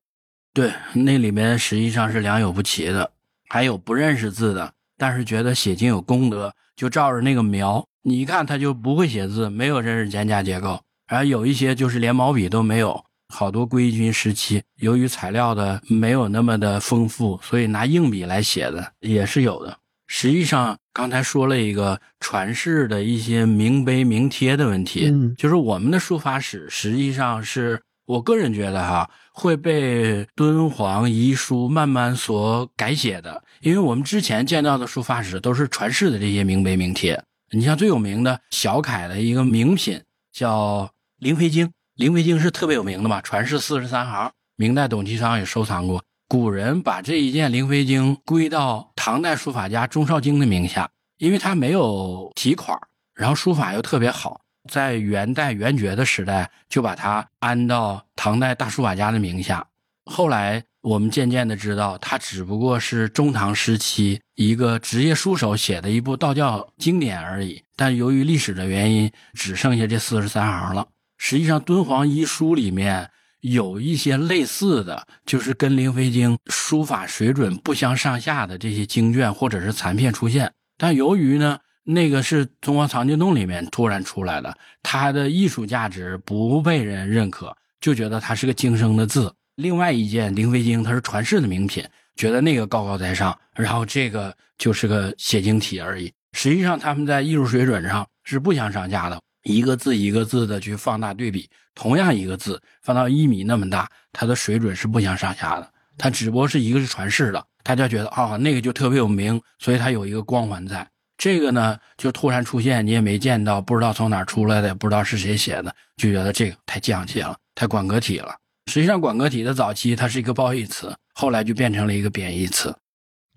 Speaker 2: 对，那里面实际上是良莠不齐的，还有不认识字的，但是觉得写经有功德，就照着那个描，你一看他就不会写字，没有认识简假结构。而有一些就是连毛笔都没有，好多归军时期，由于材料的没有那么的丰富，所以拿硬笔来写的也是有的。实际上，刚才说了一个传世的一些名碑名帖的问题，就是我们的书法史，实际上是我个人觉得哈，会被敦煌遗书慢慢所改写的，因为我们之前见到的书法史都是传世的这些名碑名帖。你像最有名的小楷的一个名品叫。《灵飞经》《灵飞经》是特别有名的嘛，传世四十三行，明代董其昌也收藏过。古人把这一件《灵飞经》归到唐代书法家钟绍京的名下，因为他没有题款，然后书法又特别好，在元代元觉的时代就把它安到唐代大书法家的名下。后来我们渐渐的知道，他只不过是中唐时期一个职业书手写的一部道教经典而已，但由于历史的原因，只剩下这四十三行了。实际上，敦煌遗书里面有一些类似的，就是跟《灵飞经》书法水准不相上下的这些经卷或者是残片出现。但由于呢，那个是敦煌藏经洞里面突然出来的，它的艺术价值不被人认可，就觉得它是个经生的字。另外一件《灵飞经》，它是传世的名品，觉得那个高高在上，然后这个就是个写经体而已。实际上，他们在艺术水准上是不相上下的。一个字一个字的去放大对比，同样一个字放到一米那么大，它的水准是不相上下的。它只不过是一个是传世的，大家觉得啊那个就特别有名，所以它有一个光环在。这个呢就突然出现，你也没见到，不知道从哪出来的，也不知道是谁写的，就觉得这个太降气了，太管格体了。实际上，管格体的早期它是一个褒义词，后来就变成了一个贬义词。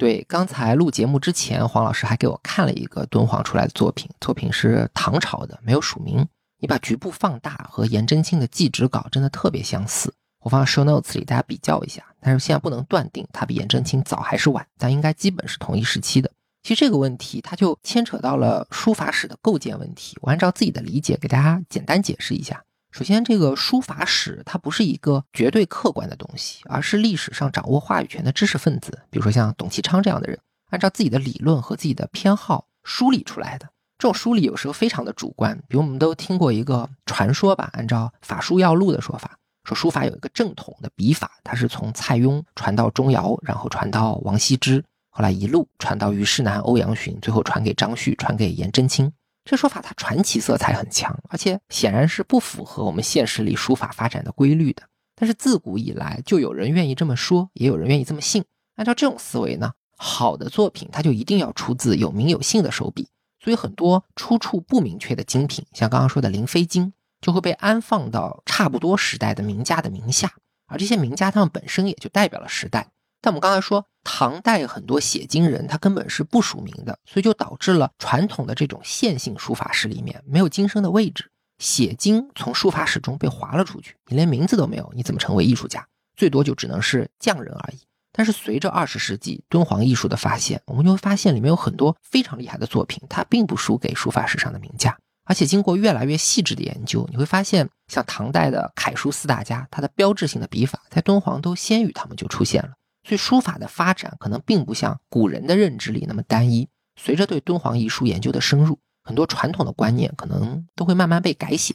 Speaker 1: 对，刚才录节目之前，黄老师还给我看了一个敦煌出来的作品，作品是唐朝的，没有署名。你把局部放大，和颜真卿的祭侄稿真的特别相似。我放在 show notes 里，大家比较一下。但是现在不能断定它比颜真卿早还是晚，但应该基本是同一时期的。其实这个问题，它就牵扯到了书法史的构建问题。我按照自己的理解给大家简单解释一下。首先，这个书法史它不是一个绝对客观的东西，而是历史上掌握话语权的知识分子，比如说像董其昌这样的人，按照自己的理论和自己的偏好梳理出来的。这种梳理有时候非常的主观，比如我们都听过一个传说吧，按照《法书要录》的说法，说书法有一个正统的笔法，它是从蔡邕传到钟繇，然后传到王羲之，后来一路传到虞世南、欧阳询，最后传给张旭，传给颜真卿。这说法它传奇色彩很强，而且显然是不符合我们现实里书法发展的规律的。但是自古以来就有人愿意这么说，也有人愿意这么信。按照这种思维呢，好的作品它就一定要出自有名有姓的手笔。所以很多出处不明确的精品，像刚刚说的《灵飞经》，就会被安放到差不多时代的名家的名下，而这些名家他们本身也就代表了时代。但我们刚才说，唐代很多写经人他根本是不署名的，所以就导致了传统的这种线性书法史里面没有经生的位置，写经从书法史中被划了出去，你连名字都没有，你怎么成为艺术家？最多就只能是匠人而已。但是随着二十世纪敦煌艺术的发现，我们就会发现里面有很多非常厉害的作品，它并不输给书法史上的名家。而且经过越来越细致的研究，你会发现，像唐代的楷书四大家，它的标志性的笔法在敦煌都先于他们就出现了。所以书法的发展可能并不像古人的认知里那么单一。随着对敦煌遗书研究的深入，很多传统的观念可能都会慢慢被改写。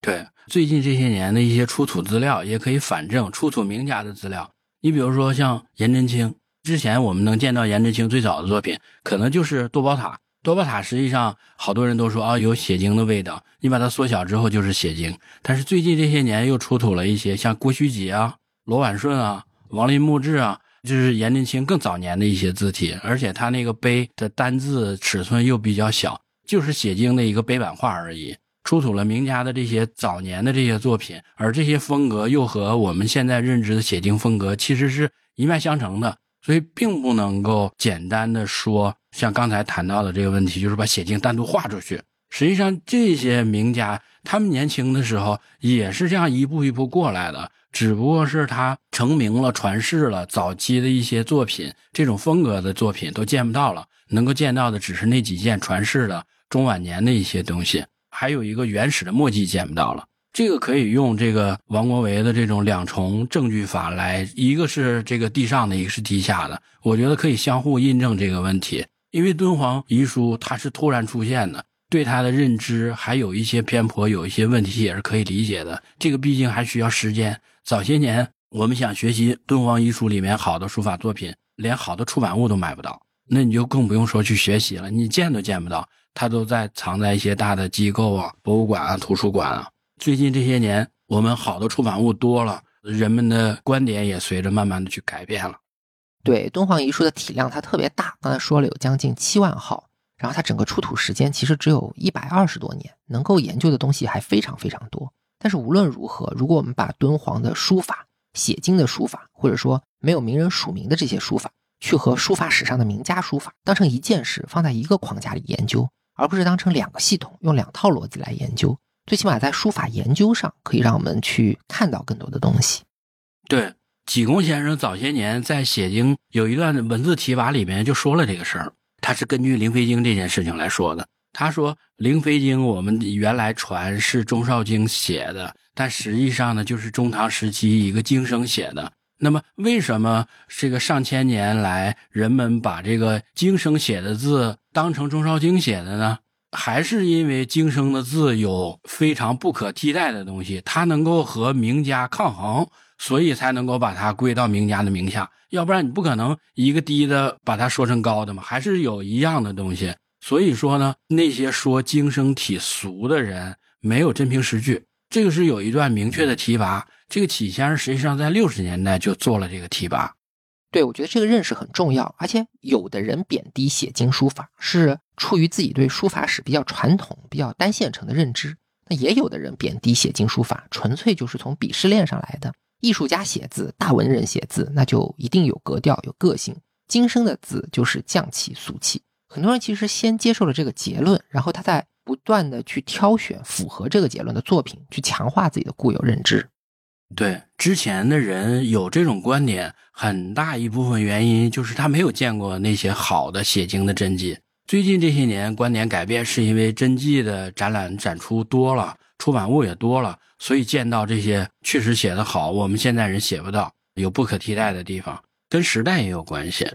Speaker 2: 对，最近这些年的一些出土资料也可以反证出土名家的资料。你比如说像颜真卿，之前我们能见到颜真卿最早的作品，可能就是多宝塔。多宝塔实际上好多人都说啊有写经的味道，你把它缩小之后就是写经。但是最近这些年又出土了一些像郭虚集啊、罗婉顺啊、王林木志啊，就是颜真卿更早年的一些字体，而且他那个碑的单字尺寸又比较小，就是写经的一个碑版画而已。出土了名家的这些早年的这些作品，而这些风格又和我们现在认知的写经风格其实是一脉相承的，所以并不能够简单的说，像刚才谈到的这个问题，就是把写经单独画出去。实际上，这些名家他们年轻的时候也是这样一步一步过来的，只不过是他成名了、传世了，早期的一些作品，这种风格的作品都见不到了，能够见到的只是那几件传世的中晚年的一些东西。还有一个原始的墨迹见不到了，这个可以用这个王国维的这种两重证据法来，一个是这个地上的，一个是地下的，我觉得可以相互印证这个问题。因为敦煌遗书它是突然出现的，对它的认知还有一些偏颇，有一些问题也是可以理解的。这个毕竟还需要时间。早些年我们想学习敦煌遗书里面好的书法作品，连好的出版物都买不到，那你就更不用说去学习了，你见都见不到。它都在藏在一些大的机构啊、博物馆啊、图书馆啊。最近这些年，我们好的出版物多了，人们的观点也随着慢慢的去改变了。
Speaker 1: 对，敦煌遗书的体量它特别大，刚才说了有将近七万号，然后它整个出土时间其实只有一百二十多年，能够研究的东西还非常非常多。但是无论如何，如果我们把敦煌的书法、写经的书法，或者说没有名人署名的这些书法，去和书法史上的名家书法当成一件事，放在一个框架里研究。而不是当成两个系统，用两套逻辑来研究。最起码在书法研究上，可以让我们去看到更多的东西。
Speaker 2: 对，济公先生早些年在写经有一段文字提拔里面就说了这个事儿，他是根据《灵飞经》这件事情来说的。他说，《灵飞经》我们原来传是钟绍经写的，但实际上呢，就是中唐时期一个经生写的。那么，为什么这个上千年来人们把这个经生写的字当成钟绍经写的呢？还是因为经生的字有非常不可替代的东西，它能够和名家抗衡，所以才能够把它归到名家的名下。要不然，你不可能一个低的把它说成高的嘛，还是有一样的东西。所以说呢，那些说经生体俗的人没有真凭实据，这个是有一段明确的提拔。这个启先生实际上在六十年代就做了这个提拔，
Speaker 1: 对我觉得这个认识很重要。而且有的人贬低写经书法是出于自己对书法史比较传统、比较单线程的认知，那也有的人贬低写经书法，纯粹就是从鄙视链上来的。艺术家写字、大文人写字，那就一定有格调、有个性。今生的字就是匠气、俗气。很多人其实先接受了这个结论，然后他在不断的去挑选符合这个结论的作品，去强化自己的固有认知。
Speaker 2: 对之前的人有这种观点，很大一部分原因就是他没有见过那些好的写经的真迹。最近这些年观点改变，是因为真迹的展览展出多了，出版物也多了，所以见到这些确实写得好，我们现在人写不到，有不可替代的地方，跟时代也有关系。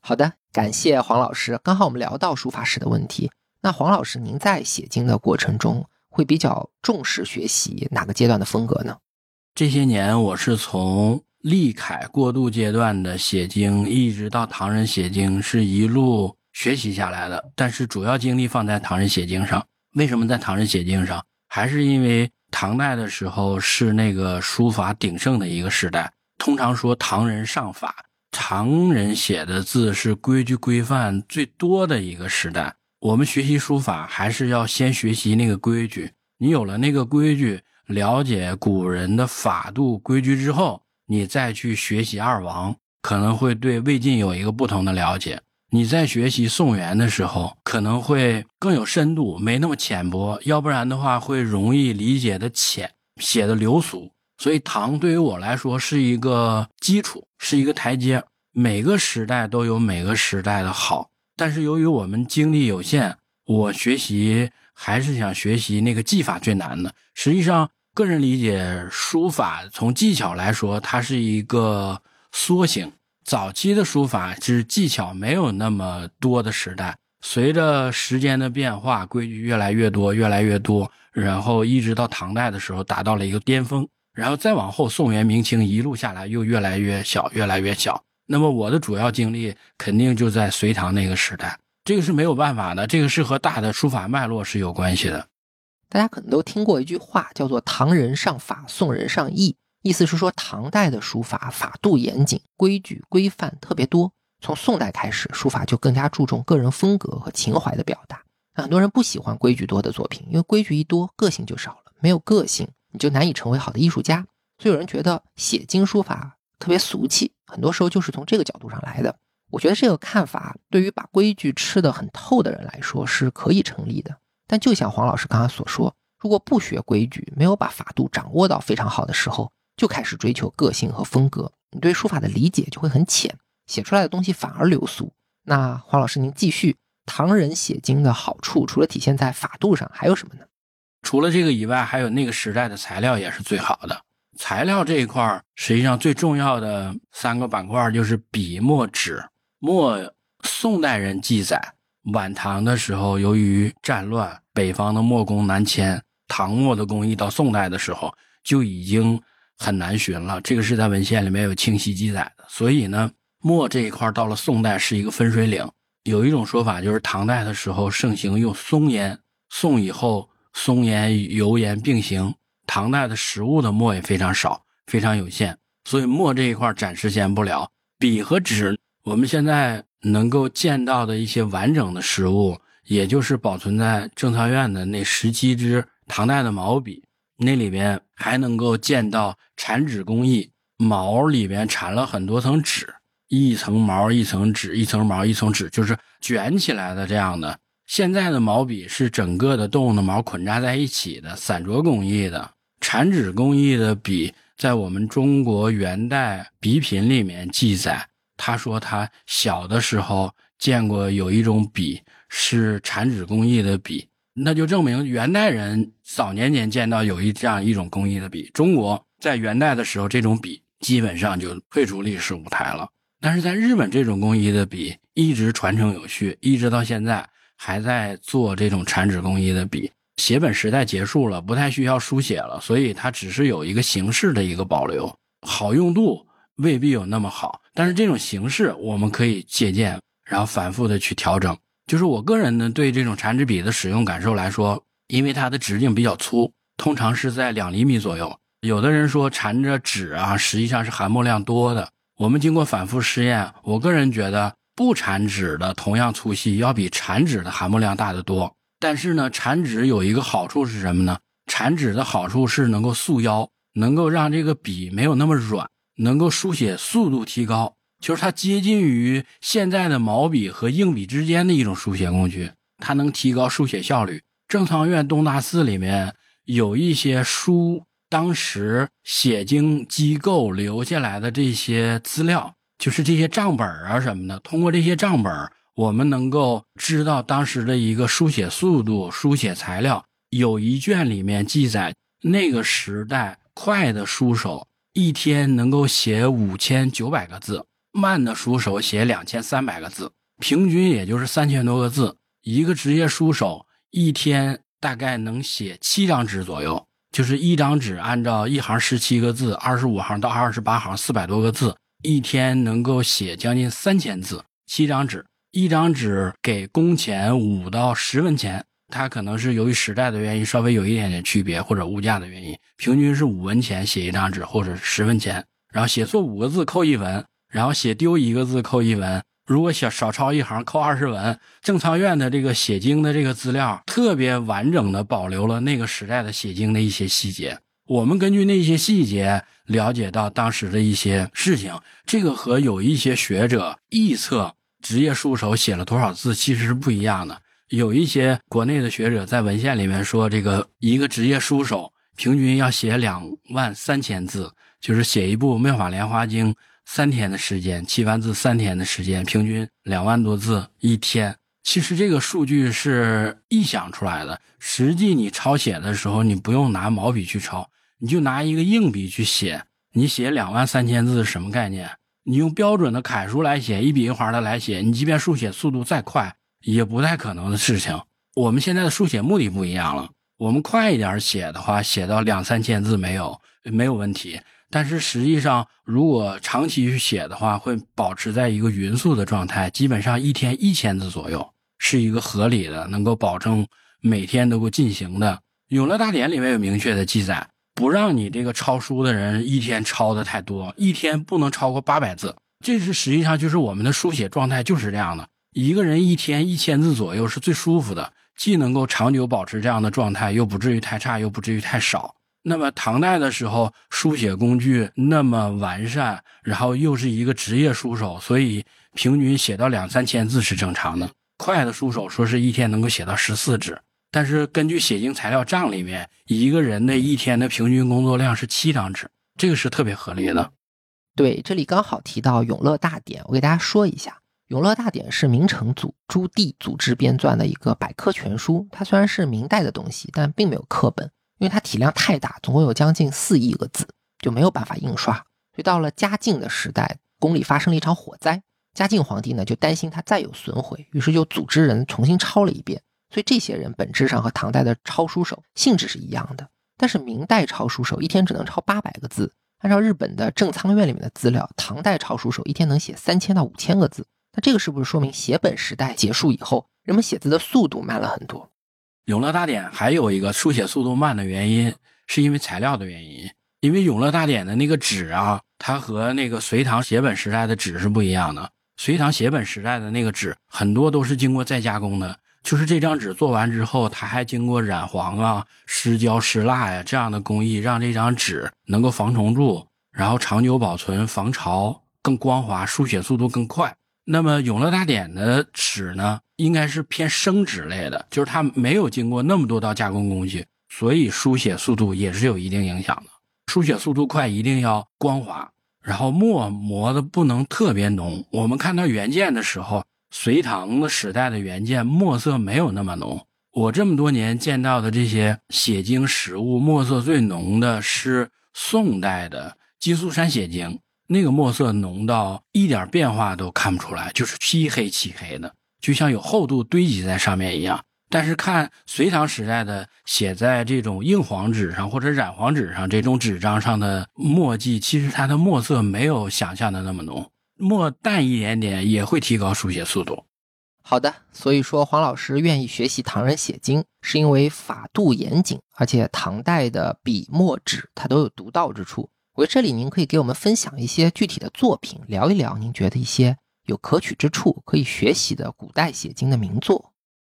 Speaker 1: 好的，感谢黄老师。刚好我们聊到书法史的问题，那黄老师您在写经的过程中会比较重视学习哪个阶段的风格呢？
Speaker 2: 这些年，我是从立楷过渡阶段的写经，一直到唐人写经，是一路学习下来的，但是主要精力放在唐人写经上。为什么在唐人写经上？还是因为唐代的时候是那个书法鼎盛的一个时代。通常说唐人上法，唐人写的字是规矩规范最多的一个时代。我们学习书法，还是要先学习那个规矩。你有了那个规矩，了解古人的法度规矩之后，你再去学习二王，可能会对魏晋有一个不同的了解。你在学习宋元的时候，可能会更有深度，没那么浅薄。要不然的话，会容易理解的浅，写的流俗。所以唐对于我来说是一个基础，是一个台阶。每个时代都有每个时代的好，但是由于我们精力有限，我学习还是想学习那个技法最难的。实际上，个人理解书法从技巧来说，它是一个缩形。早期的书法是技巧没有那么多的时代，随着时间的变化，规矩越来越多，越来越多，然后一直到唐代的时候达到了一个巅峰，然后再往后，宋元明清一路下来又越来越小，越来越小。那么我的主要精力肯定就在隋唐那个时代，这个是没有办法的，这个是和大的书法脉络是有关系的。
Speaker 1: 大家可能都听过一句话，叫做“唐人上法，宋人上意”。意思是说，唐代的书法法度严谨，规矩规范特别多。从宋代开始，书法就更加注重个人风格和情怀的表达。很多人不喜欢规矩多的作品，因为规矩一多，个性就少了。没有个性，你就难以成为好的艺术家。所以有人觉得写经书法特别俗气，很多时候就是从这个角度上来的。我觉得这个看法对于把规矩吃得很透的人来说是可以成立的。但就像黄老师刚刚所说，如果不学规矩，没有把法度掌握到非常好的时候，就开始追求个性和风格，你对书法的理解就会很浅，写出来的东西反而流俗。那黄老师，您继续，唐人写经的好处，除了体现在法度上，还有什么呢？
Speaker 2: 除了这个以外，还有那个时代的材料也是最好的。材料这一块实际上最重要的三个板块就是笔墨纸。墨，宋代人记载，晚唐的时候，由于战乱，北方的墨工南迁，唐墨的工艺到宋代的时候就已经。很难寻了，这个是在文献里面有清晰记载的。所以呢，墨这一块到了宋代是一个分水岭。有一种说法就是唐代的时候盛行用松烟，宋以后松烟、油烟并行。唐代的实物的墨也非常少，非常有限，所以墨这一块暂时先不聊。笔和纸，我们现在能够见到的一些完整的实物，也就是保存在正仓院的那十七支唐代的毛笔。那里边还能够见到缠纸工艺，毛里边缠了很多层纸，一层毛一层纸，一层毛一层纸，就是卷起来的这样的。现在的毛笔是整个的动物的毛捆扎在一起的散着工艺的，缠纸工艺的笔，在我们中国元代笔品里面记载，他说他小的时候见过有一种笔是缠纸工艺的笔。那就证明元代人早年间见到有一这样一种工艺的笔。中国在元代的时候，这种笔基本上就退出历史舞台了。但是在日本，这种工艺的笔一直传承有序，一直到现在还在做这种缠纸工艺的笔。写本时代结束了，不太需要书写了，所以它只是有一个形式的一个保留，好用度未必有那么好。但是这种形式我们可以借鉴，然后反复的去调整。就是我个人呢，对这种缠纸笔的使用感受来说，因为它的直径比较粗，通常是在两厘米左右。有的人说缠着纸啊，实际上是含墨量多的。我们经过反复试验，我个人觉得不缠纸的同样粗细要比缠纸的含墨量大得多。但是呢，缠纸有一个好处是什么呢？缠纸的好处是能够束腰，能够让这个笔没有那么软，能够书写速度提高。就是它接近于现在的毛笔和硬笔之间的一种书写工具，它能提高书写效率。正仓院东大寺里面有一些书，当时写经机构留下来的这些资料，就是这些账本啊什么的。通过这些账本，我们能够知道当时的一个书写速度、书写材料。有一卷里面记载，那个时代快的书手一天能够写五千九百个字。慢的书手写两千三百个字，平均也就是三千多个字。一个职业书手一天大概能写七张纸左右，就是一张纸按照一行十七个字，二十五行到二十八行，四百多个字，一天能够写将近三千字。七张纸一张纸给工钱五到十文钱，它可能是由于时代的原因稍微有一点点区别，或者物价的原因，平均是五文钱写一张纸，或者十文钱。然后写错五个字扣一文，然后写丢一个字扣一文。如果写少抄一行扣二十文。正仓院的这个写经的这个资料特别完整的保留了那个时代的写经的一些细节。我们根据那些细节了解到当时的一些事情，这个和有一些学者臆测。职业书手写了多少字，其实是不一样的。有一些国内的学者在文献里面说，这个一个职业书手平均要写两万三千字，就是写一部《妙法莲华经》三天的时间，七万字三天的时间，平均两万多字一天。其实这个数据是臆想出来的，实际你抄写的时候，你不用拿毛笔去抄，你就拿一个硬笔去写，你写两万三千字是什么概念？你用标准的楷书来写，一笔一划的来写，你即便书写速度再快，也不太可能的事情。我们现在的书写目的不一样了，我们快一点写的话，写到两三千字没有没有问题。但是实际上，如果长期去写的话，会保持在一个匀速的状态，基本上一天一千字左右是一个合理的，能够保证每天都够进行的。《永乐大典》里面有明确的记载。不让你这个抄书的人一天抄的太多，一天不能超过八百字。这是实际上就是我们的书写状态就是这样的。一个人一天一千字左右是最舒服的，既能够长久保持这样的状态，又不至于太差，又不至于太少。那么唐代的时候，书写工具那么完善，然后又是一个职业书手，所以平均写到两三千字是正常的。快的书手说是一天能够写到十四纸。但是根据写经材料账里面，一个人的一天的平均工作量是七张纸，这个是特别合理的。
Speaker 1: 对，这里刚好提到《永乐大典》，我给大家说一下，《永乐大典》是明成祖朱棣组织编撰的一个百科全书。它虽然是明代的东西，但并没有课本，因为它体量太大，总共有将近四亿个字，就没有办法印刷。所以到了嘉靖的时代，宫里发生了一场火灾，嘉靖皇帝呢就担心它再有损毁，于是就组织人重新抄了一遍。所以这些人本质上和唐代的抄书手性质是一样的，但是明代抄书手一天只能抄八百个字。按照日本的正仓院里面的资料，唐代抄书手一天能写三千到五千个字。那这个是不是说明写本时代结束以后，人们写字的速度慢了很多？
Speaker 2: 永乐大典还有一个书写速度慢的原因，是因为材料的原因。因为永乐大典的那个纸啊，它和那个隋唐写本时代的纸是不一样的。隋唐写本时代的那个纸很多都是经过再加工的。就是这张纸做完之后，它还经过染黄啊、施胶、施蜡呀这样的工艺，让这张纸能够防虫蛀，然后长久保存、防潮、更光滑，书写速度更快。那么永乐大典的纸呢，应该是偏生纸类的，就是它没有经过那么多道加工工序，所以书写速度也是有一定影响的。书写速度快，一定要光滑，然后墨磨的不能特别浓。我们看到原件的时候。隋唐的时代的原件墨色没有那么浓，我这么多年见到的这些写经实物，墨色最浓的是宋代的金粟山写经，那个墨色浓到一点变化都看不出来，就是漆黑漆黑的，就像有厚度堆积在上面一样。但是看隋唐时代的写在这种硬黄纸上或者染黄纸上这种纸张上的墨迹，其实它的墨色没有想象的那么浓。墨淡一点点也会提高书写速度。
Speaker 1: 好的，所以说黄老师愿意学习唐人写经，是因为法度严谨，而且唐代的笔墨纸它都有独到之处。我觉得这里您可以给我们分享一些具体的作品，聊一聊您觉得一些有可取之处、可以学习的古代写经的名作。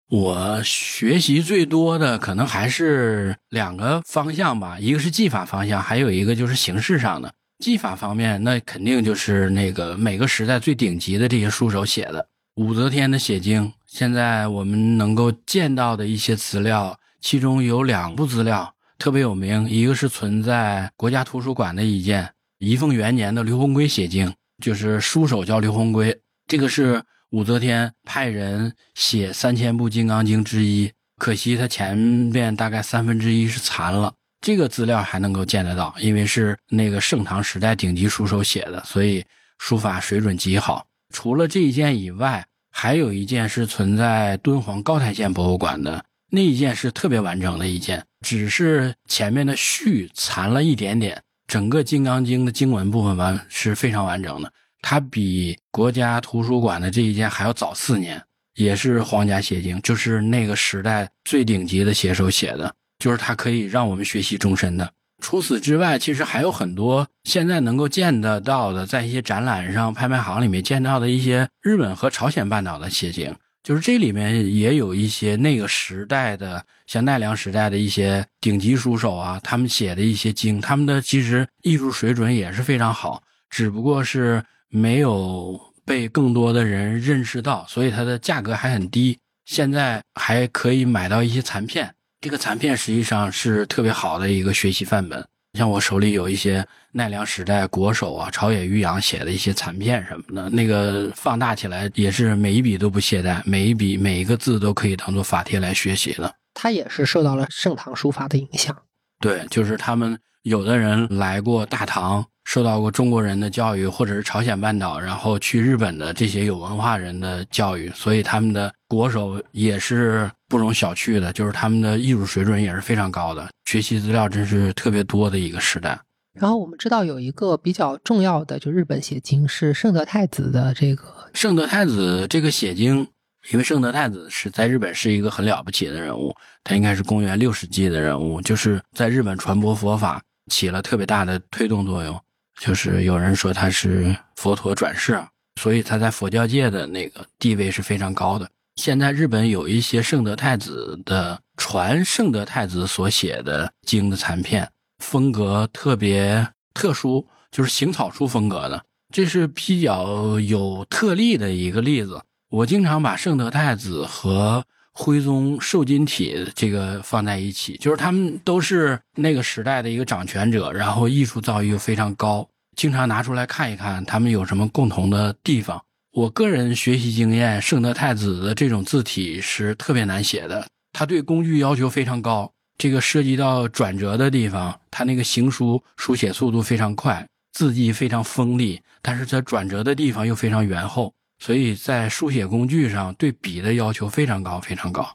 Speaker 2: 我学习最多的可能还是两个方向吧，一个是技法方向，还有一个就是形式上的。技法方面，那肯定就是那个每个时代最顶级的这些书手写的。武则天的写经，现在我们能够见到的一些资料，其中有两部资料特别有名，一个是存在国家图书馆的一件仪凤元年的刘鸿圭写经，就是书手叫刘鸿圭，这个是武则天派人写三千部《金刚经》之一，可惜他前面大概三分之一是残了。这个资料还能够见得到，因为是那个盛唐时代顶级书手写的，所以书法水准极好。除了这一件以外，还有一件是存在敦煌高台县博物馆的，那一件是特别完整的一件，只是前面的序残了一点点，整个《金刚经》的经文部分完是非常完整的。它比国家图书馆的这一件还要早四年，也是皇家写经，就是那个时代最顶级的写手写的，就是它可以让我们学习终身的。除此之外，其实还有很多现在能够见得到的，在一些展览上、拍卖行里面见到的一些日本和朝鲜半岛的写经，就是这里面也有一些那个时代的，像奈良时代的一些顶级书手啊，他们写的一些经，他们的其实艺术水准也是非常好，只不过是没有被更多的人认识到，所以它的价格还很低。现在还可以买到一些残片。这个残片实际上是特别好的一个学习范本，像我手里有一些奈良时代国手啊朝野裕阳写的一些残片什么的，那个放大起来也是每一笔都不懈怠，每一笔每一个字都可以当做法帖来学习的。
Speaker 1: 他也是受到了盛唐书法的影响，
Speaker 2: 对，就是他们有的人来过大唐。受到过中国人的教育，或者是朝鲜半岛，然后去日本的这些有文化人的教育，所以他们的国手也是不容小觑的，就是他们的艺术水准也是非常高的，学习资料真是特别多的一个时代。
Speaker 1: 然后我们知道有一个比较重要的，就日本写经是圣德太子的这个
Speaker 2: 圣德太子这个写经，因为圣德太子是在日本是一个很了不起的人物，他应该是公元六世纪的人物，就是在日本传播佛法起了特别大的推动作用。就是有人说他是佛陀转世，所以他在佛教界的那个地位是非常高的。现在日本有一些圣德太子的传圣德太子所写的经的残片，风格特别特殊，就是行草书风格的，这是比较有特例的一个例子。我经常把圣德太子和徽宗受金体这个放在一起，就是他们都是那个时代的一个掌权者，然后艺术造诣又非常高，经常拿出来看一看，他们有什么共同的地方。我个人学习经验，圣德太子的这种字体是特别难写的，他对工具要求非常高，这个涉及到转折的地方，他那个行书书写速度非常快，字迹非常锋利，但是在转折的地方又非常圆厚。所以在书写工具上，对笔的要求非常高，非常高。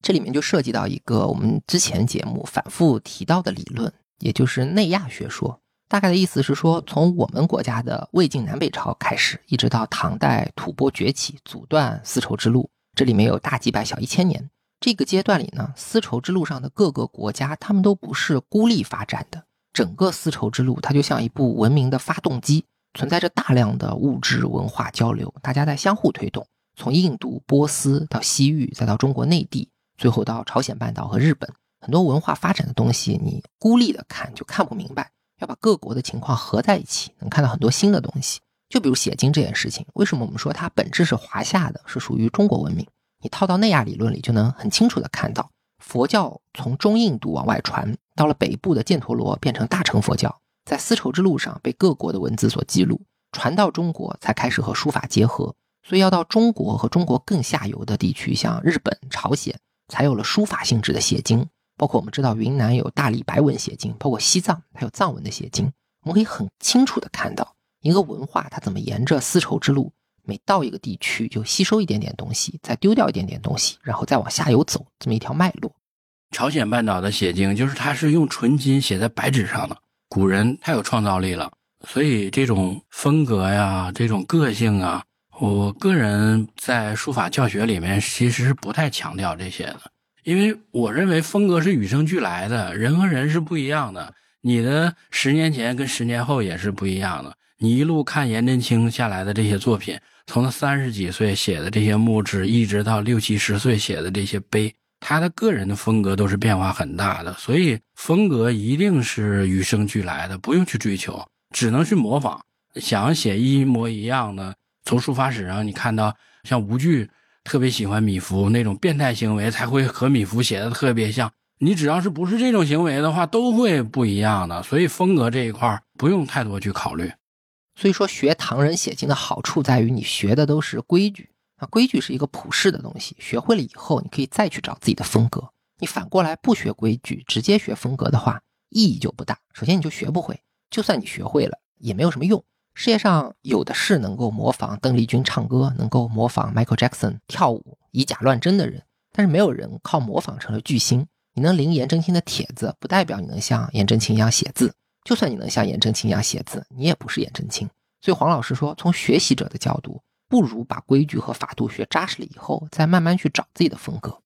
Speaker 1: 这里面就涉及到一个我们之前节目反复提到的理论，也就是内亚学说。大概的意思是说，从我们国家的魏晋南北朝开始，一直到唐代吐蕃崛起，阻断丝绸之路，这里面有大几百小一千年。这个阶段里呢，丝绸之路上的各个国家，他们都不是孤立发展的，整个丝绸之路它就像一部文明的发动机。存在着大量的物质文化交流，大家在相互推动。从印度、波斯到西域，再到中国内地，最后到朝鲜半岛和日本，很多文化发展的东西，你孤立的看就看不明白。要把各国的情况合在一起，能看到很多新的东西。就比如写经这件事情，为什么我们说它本质是华夏的，是属于中国文明？你套到内亚理论里，就能很清楚的看到，佛教从中印度往外传，到了北部的犍陀罗，变成大乘佛教。在丝绸之路上被各国的文字所记录，传到中国才开始和书法结合。所以要到中国和中国更下游的地区，像日本、朝鲜，才有了书法性质的写经。包括我们知道云南有大理白文写经，包括西藏还有藏文的写经。我们可以很清楚的看到一个文化它怎么沿着丝绸之路，每到一个地区就吸收一点点东西，再丢掉一点点东西，然后再往下游走，这么一条脉络。
Speaker 2: 朝鲜半岛的写经就是它是用纯金写在白纸上的。古人太有创造力了，所以这种风格呀，这种个性啊，我个人在书法教学里面其实是不太强调这些的，因为我认为风格是与生俱来的，人和人是不一样的。你的十年前跟十年后也是不一样的。你一路看颜真卿下来的这些作品，从他三十几岁写的这些墓志，一直到六七十岁写的这些碑。他的个人的风格都是变化很大的，所以风格一定是与生俱来的，不用去追求，只能去模仿。想写一模一样的，从书法史上你看到，像吴巨特别喜欢米芾那种变态行为，才会和米芾写的特别像。你只要是不是这种行为的话，都会不一样的。所以风格这一块不用太多去考虑。
Speaker 1: 所以说，学唐人写经的好处在于，你学的都是规矩。那规矩是一个普世的东西，学会了以后，你可以再去找自己的风格。你反过来不学规矩，直接学风格的话，意义就不大。首先，你就学不会；就算你学会了，也没有什么用。世界上有的是能够模仿邓丽君唱歌，能够模仿 Michael Jackson 跳舞，以假乱真的人，但是没有人靠模仿成了巨星。你能临颜真卿的帖子，不代表你能像颜真卿一样写字。就算你能像颜真卿一样写字，你也不是颜真卿。所以黄老师说，从学习者的角度，不如把规矩和法度学扎实了以后，再慢慢去找自己的风格。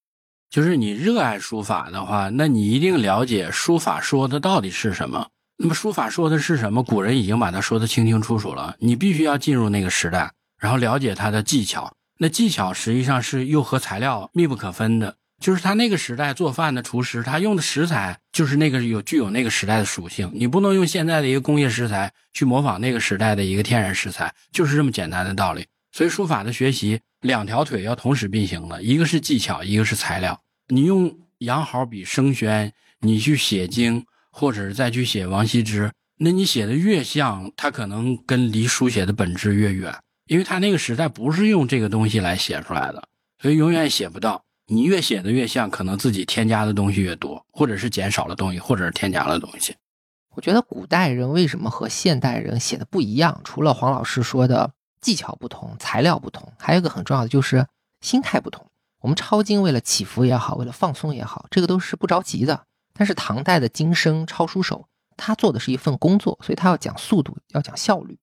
Speaker 2: 就是你热爱书法的话，那你一定了解书法说的到底是什么。那么书法说的是什么？古人已经把它说的清清楚楚了。你必须要进入那个时代，然后了解它的技巧。那技巧实际上是又和材料密不可分的。就是他那个时代做饭的厨师，他用的食材就是那个有具有那个时代的属性。你不能用现在的一个工业食材去模仿那个时代的一个天然食材，就是这么简单的道理。所以书法的学习两条腿要同时并行的，一个是技巧，一个是材料。你用羊毫笔生宣，你去写经，或者是再去写王羲之，那你写的越像，他可能跟离书写的本质越远，因为他那个时代不是用这个东西来写出来的，所以永远写不到。你越写的越像，可能自己添加的东西越多，或者是减少了东西，或者是添加了东西。
Speaker 1: 我觉得古代人为什么和现代人写的不一样？除了黄老师说的技巧不同、材料不同，还有一个很重要的就是心态不同。我们抄经为了祈福也好，为了放松也好，这个都是不着急的。但是唐代的经生抄书手，他做的是一份工作，所以他要讲速度，要讲效率。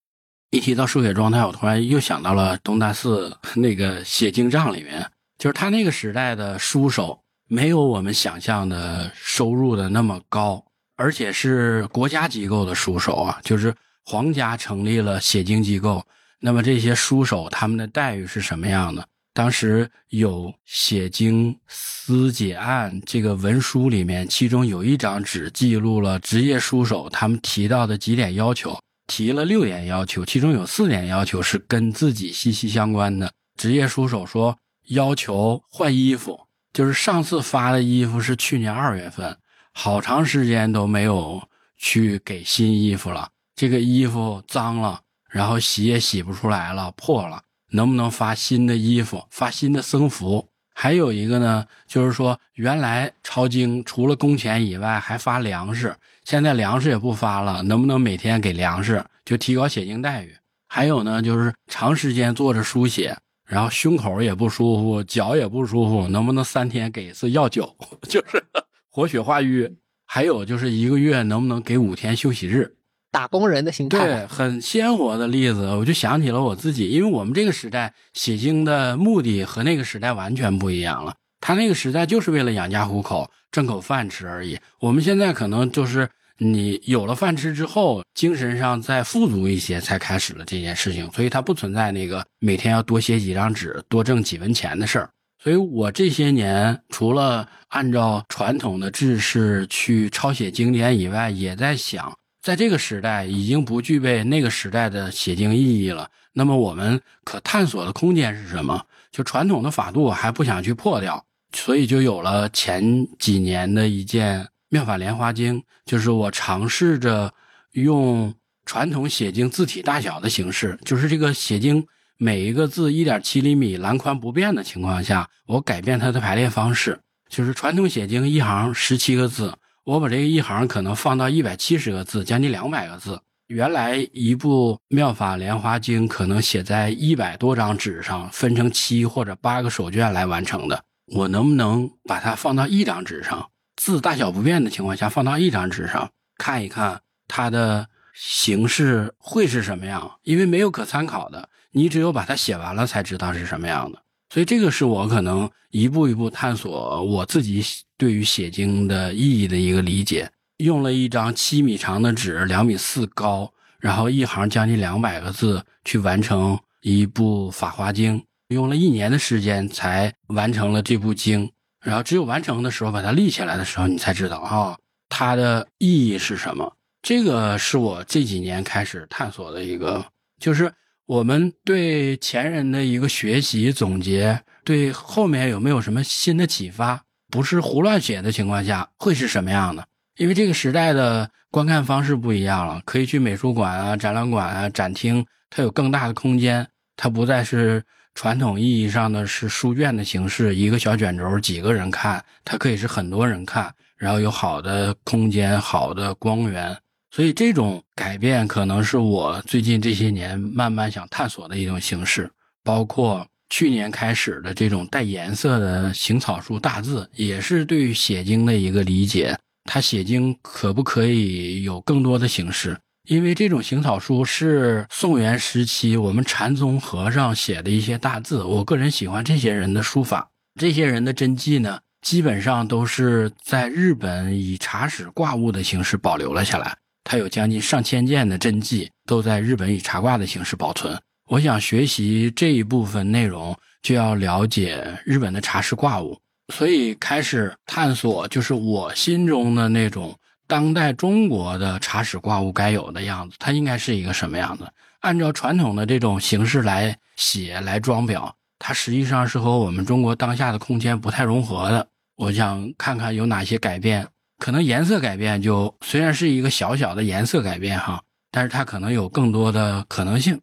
Speaker 2: 一提到书写状态，我突然又想到了东大寺那个写经账里面。就是他那个时代的书手没有我们想象的收入的那么高，而且是国家机构的书手啊，就是皇家成立了写经机构。那么这些书手他们的待遇是什么样的？当时有写经司解案这个文书里面，其中有一张纸记录了职业书手他们提到的几点要求，提了六点要求，其中有四点要求是跟自己息息相关的。职业书手说。要求换衣服，就是上次发的衣服是去年二月份，好长时间都没有去给新衣服了。这个衣服脏了，然后洗也洗不出来了，破了。能不能发新的衣服，发新的僧服？还有一个呢，就是说原来抄经除了工钱以外还发粮食，现在粮食也不发了，能不能每天给粮食，就提高写经待遇？还有呢，就是长时间坐着书写。然后胸口也不舒服，脚也不舒服，能不能三天给一次药酒，就是活血化瘀？还有就是一个月能不能给五天休息日？
Speaker 1: 打工人的心态，
Speaker 2: 对，很鲜活的例子，我就想起了我自己，因为我们这个时代写经的目的和那个时代完全不一样了。他那个时代就是为了养家糊口，挣口饭吃而已。我们现在可能就是。你有了饭吃之后，精神上再富足一些，才开始了这件事情，所以它不存在那个每天要多写几张纸、多挣几文钱的事儿。所以我这些年除了按照传统的制式去抄写经典以外，也在想，在这个时代已经不具备那个时代的写经意义了。那么我们可探索的空间是什么？就传统的法度还不想去破掉，所以就有了前几年的一件。妙法莲华经就是我尝试着用传统写经字体大小的形式，就是这个写经每一个字一点七厘米，栏宽不变的情况下，我改变它的排列方式。就是传统写经一行十七个字，我把这个一行可能放到一百七十个字，将近两百个字。原来一部妙法莲华经可能写在一百多张纸上，分成七或者八个手卷来完成的，我能不能把它放到一张纸上？字大小不变的情况下，放到一张纸上看一看，它的形式会是什么样？因为没有可参考的，你只有把它写完了才知道是什么样的。所以这个是我可能一步一步探索我自己对于写经的意义的一个理解。用了一张七米长的纸，两米四高，然后一行将近两百个字去完成一部《法华经》，用了一年的时间才完成了这部经。然后只有完成的时候，把它立起来的时候，你才知道啊，它的意义是什么。这个是我这几年开始探索的一个，就是我们对前人的一个学习总结，对后面有没有什么新的启发？不是胡乱写的情况下，会是什么样的？因为这个时代的观看方式不一样了，可以去美术馆啊、展览馆啊、展厅，它有更大的空间，它不再是。传统意义上的是书卷的形式，一个小卷轴，几个人看，它可以是很多人看，然后有好的空间、好的光源，所以这种改变可能是我最近这些年慢慢想探索的一种形式。包括去年开始的这种带颜色的行草书大字，也是对写经的一个理解。它写经可不可以有更多的形式？因为这种行草书是宋元时期我们禅宗和尚写的一些大字，我个人喜欢这些人的书法。这些人的真迹呢，基本上都是在日本以茶史挂物的形式保留了下来。它有将近上千件的真迹，都在日本以茶挂的形式保存。我想学习这一部分内容，就要了解日本的茶室挂物，所以开始探索，就是我心中的那种。当代中国的茶史挂物该有的样子，它应该是一个什么样子？按照传统的这种形式来写、来装裱，它实际上是和我们中国当下的空间不太融合的。我想看看有哪些改变，可能颜色改变就虽然是一个小小的颜色改变哈，但是它可能有更多的可能性。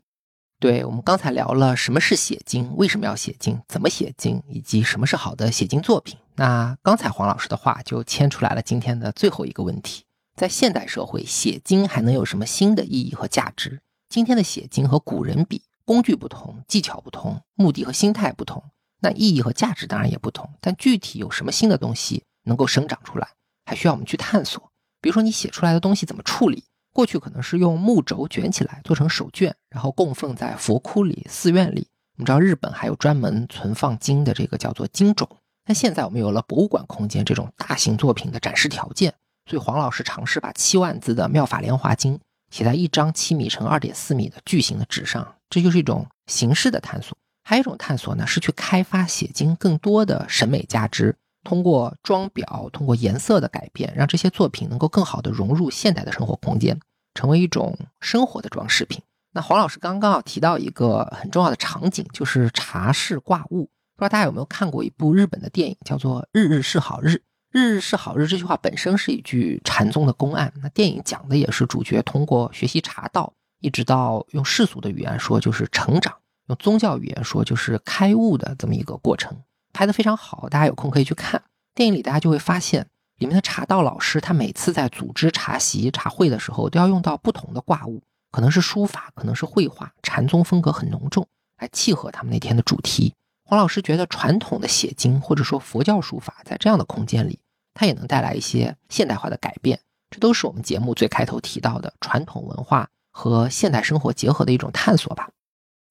Speaker 1: 对我们刚才聊了什么是写经，为什么要写经，怎么写经，以及什么是好的写经作品。那刚才黄老师的话就牵出来了今天的最后一个问题：在现代社会，写经还能有什么新的意义和价值？今天的写经和古人比，工具不同，技巧不同，目的和心态不同，那意义和价值当然也不同。但具体有什么新的东西能够生长出来，还需要我们去探索。比如说，你写出来的东西怎么处理？过去可能是用木轴卷起来做成手绢，然后供奉在佛窟里、寺院里。我们知道日本还有专门存放经的这个叫做经冢。但现在我们有了博物馆空间这种大型作品的展示条件，所以黄老师尝试把七万字的《妙法莲华经》写在一张七米乘二点四米的巨型的纸上，这就是一种形式的探索。还有一种探索呢，是去开发写经更多的审美价值，通过装裱、通过颜色的改变，让这些作品能够更好的融入现代的生活空间，成为一种生活的装饰品。那黄老师刚刚要提到一个很重要的场景，就是茶室挂物。不知道大家有没有看过一部日本的电影，叫做《日日是好日》。日日是好日这句话本身是一句禅宗的公案。那电影讲的也是主角通过学习茶道，一直到用世俗的语言说就是成长，用宗教语言说就是开悟的这么一个过程，拍得非常好。大家有空可以去看电影里，大家就会发现里面的茶道老师，他每次在组织茶席、茶会的时候，都要用到不同的挂物，可能是书法，可能是绘画，禅宗风格很浓重，来契合他们那天的主题。黄老师觉得，传统的写经或者说佛教书法，在这样的空间里，它也能带来一些现代化的改变。这都是我们节目最开头提到的传统文化和现代生活结合的一种探索吧。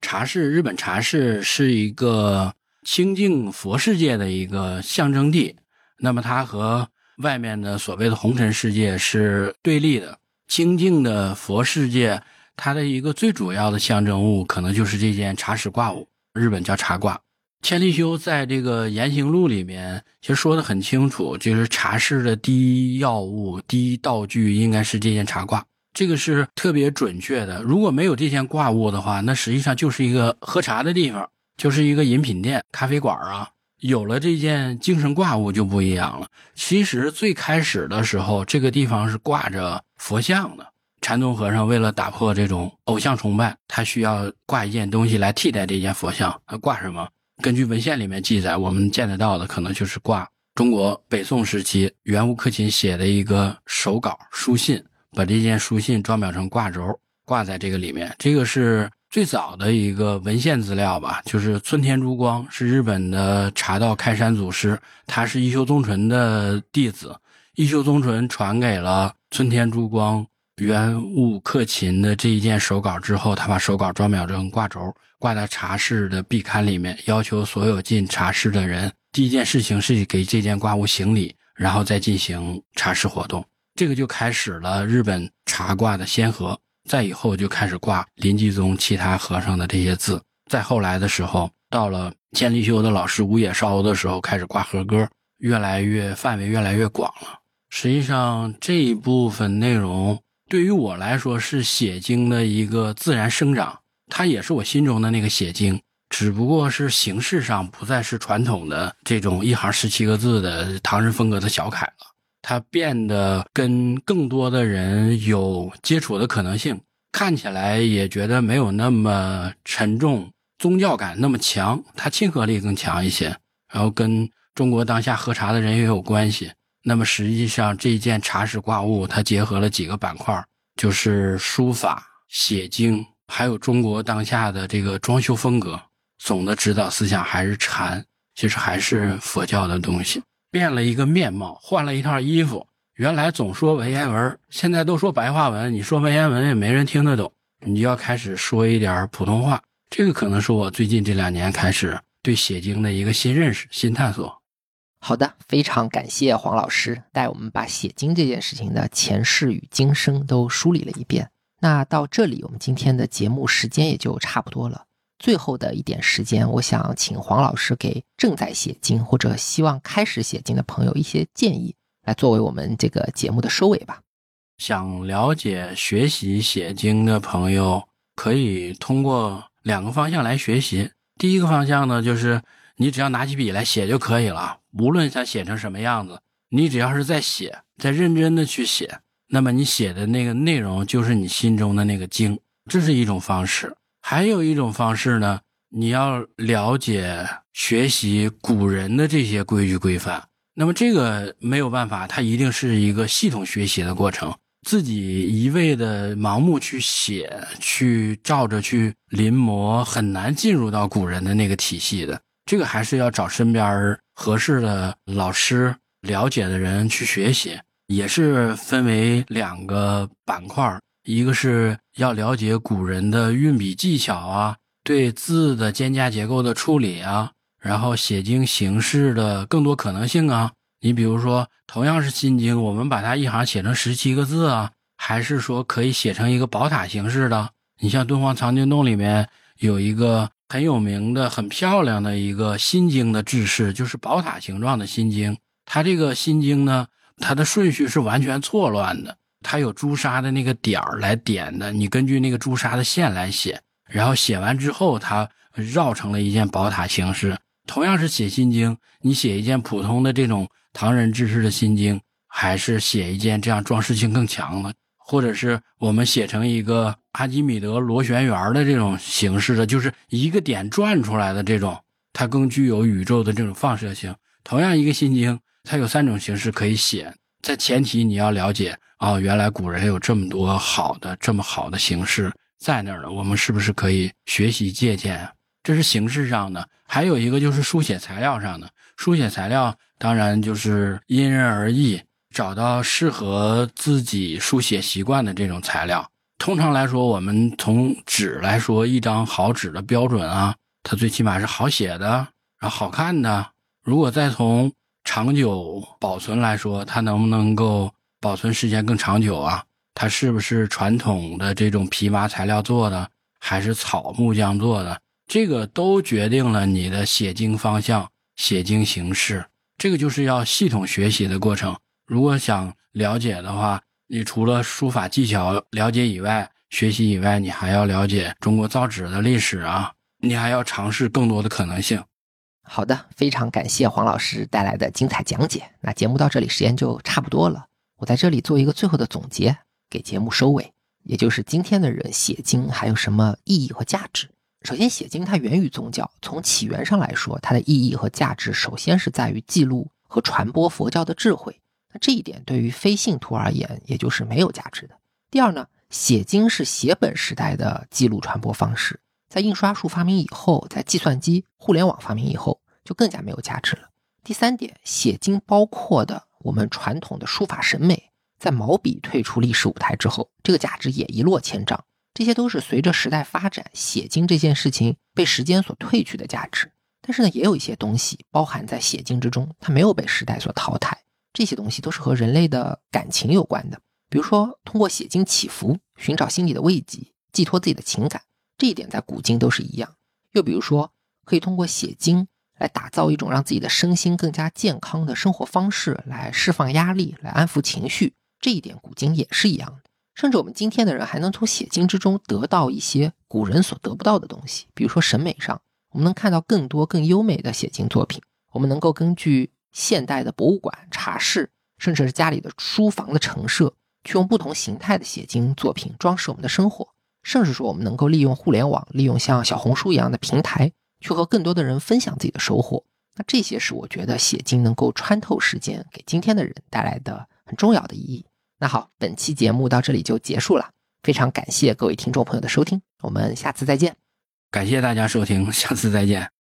Speaker 2: 茶室，日本茶室是一个清净佛世界的一个象征地，那么它和外面的所谓的红尘世界是对立的。清净的佛世界，它的一个最主要的象征物，可能就是这件茶室挂物，日本叫茶挂。千利休在这个《言行录》里面其实说的很清楚，就是茶室的第一要务、第一道具应该是这件茶挂，这个是特别准确的。如果没有这件挂物的话，那实际上就是一个喝茶的地方，就是一个饮品店、咖啡馆啊。有了这件精神挂物就不一样了。其实最开始的时候，这个地方是挂着佛像的。禅宗和尚为了打破这种偶像崇拜，他需要挂一件东西来替代这件佛像。他挂什么？根据文献里面记载，我们见得到的可能就是挂中国北宋时期袁悟克勤写的一个手稿书信，把这件书信装裱成挂轴，挂在这个里面。这个是最早的一个文献资料吧，就是村田珠光是日本的茶道开山祖师，他是一休宗纯的弟子，一休宗纯传给了村田珠光。原物克勤的这一件手稿之后，他把手稿装裱成挂轴，挂在茶室的壁龛里面，要求所有进茶室的人，第一件事情是给这件挂物行礼，然后再进行茶室活动。这个就开始了日本茶挂的先河。再以后就开始挂临济宗其他和尚的这些字。再后来的时候，到了千利休的老师吴野烧的时候，开始挂和歌，越来越范围越来越广了。实际上这一部分内容。对于我来说，是写经的一个自然生长，它也是我心中的那个写经，只不过是形式上不再是传统的这种一行十七个字的唐人风格的小楷了，它变得跟更多的人有接触的可能性，看起来也觉得没有那么沉重，宗教感那么强，它亲和力更强一些，然后跟中国当下喝茶的人也有关系。那么实际上，这件茶室挂物，它结合了几个板块，就是书法、写经，还有中国当下的这个装修风格。总的指导思想还是禅，其实还是佛教的东西，变了一个面貌，换了一套衣服。原来总说文言文，现在都说白话文。你说文言文也没人听得懂，你就要开始说一点普通话。这个可能是我最近这两年开始对写经的一个新认识、新探索。
Speaker 1: 好的，非常感谢黄老师带我们把写经这件事情的前世与今生都梳理了一遍。那到这里，我们今天的节目时间也就差不多了。最后的一点时间，我想请黄老师给正在写经或者希望开始写经的朋友一些建议。来作为我们这个节目的收尾吧。
Speaker 2: 想了解学习写经的朋友，可以通过两个方向来学习。第一个方向呢，就是你只要拿起笔来写就可以了，无论它写成什么样子，你只要是在写，在认真的去写，那么你写的那个内容就是你心中的那个经，这是一种方式。还有一种方式呢，你要了解学习古人的这些规矩规范。那么这个没有办法，它一定是一个系统学习的过程。自己一味的盲目去写，去照着去临摹，很难进入到古人的那个体系的。这个还是要找身边合适的老师、了解的人去学习。也是分为两个板块，一个是要了解古人的运笔技巧啊，对字的间架结构的处理啊。然后写经形式的更多可能性啊，你比如说同样是心经，我们把它一行写成十七个字啊，还是说可以写成一个宝塔形式的？你像敦煌藏经洞里面有一个很有名的、很漂亮的一个心经的制式，就是宝塔形状的心经。它这个心经呢，它的顺序是完全错乱的，它有朱砂的那个点儿来点的，你根据那个朱砂的线来写，然后写完之后，它绕成了一件宝塔形式。同样是写心经，你写一件普通的这种唐人制式的心经，还是写一件这样装饰性更强的，或者是我们写成一个阿基米德螺旋圆的这种形式的，就是一个点转出来的这种，它更具有宇宙的这种放射性。同样一个心经，它有三种形式可以写，在前提你要了解哦，原来古人有这么多好的、这么好的形式在那儿呢，我们是不是可以学习借鉴？这是形式上的。还有一个就是书写材料上的，书写材料当然就是因人而异，找到适合自己书写习惯的这种材料。通常来说，我们从纸来说，一张好纸的标准啊，它最起码是好写的，然后好看的。如果再从长久保存来说，它能不能够保存时间更长久啊？它是不是传统的这种皮麻材料做的，还是草木浆做的？这个都决定了你的写经方向、写经形式。这个就是要系统学习的过程。如果想了解的话，你除了书法技巧了解以外，学习以外，你还要了解中国造纸的历史啊，你还要尝试更多的可能性。
Speaker 1: 好的，非常感谢黄老师带来的精彩讲解。那节目到这里，时间就差不多了。我在这里做一个最后的总结，给节目收尾，也就是今天的人写经还有什么意义和价值？首先，写经它源于宗教，从起源上来说，它的意义和价值，首先是在于记录和传播佛教的智慧。那这一点对于非信徒而言，也就是没有价值的。第二呢，写经是写本时代的记录传播方式，在印刷术发明以后，在计算机、互联网发明以后，就更加没有价值了。第三点，写经包括的我们传统的书法审美，在毛笔退出历史舞台之后，这个价值也一落千丈。这些都是随着时代发展，写经这件事情被时间所褪去的价值。但是呢，也有一些东西包含在写经之中，它没有被时代所淘汰。这些东西都是和人类的感情有关的，比如说通过写经祈福，寻找心理的慰藉，寄托自己的情感，这一点在古今都是一样。又比如说，可以通过写经来打造一种让自己的身心更加健康的生活方式，来释放压力，来安抚情绪，这一点古今也是一样的。甚至我们今天的人还能从写经之中得到一些古人所得不到的东西，比如说审美上，我们能看到更多更优美的写经作品。我们能够根据现代的博物馆、茶室，甚至是家里的书房的陈设，去用不同形态的写经作品装饰我们的生活。甚至说，我们能够利用互联网，利用像小红书一样的平台，去和更多的人分享自己的收获。那这些是我觉得写经能够穿透时间，给今天的人带来的很重要的意义。那好，本期节目到这里就结束了。非常感谢各位听众朋友的收听，我们下次再见。
Speaker 2: 感谢大家收听，下次再见。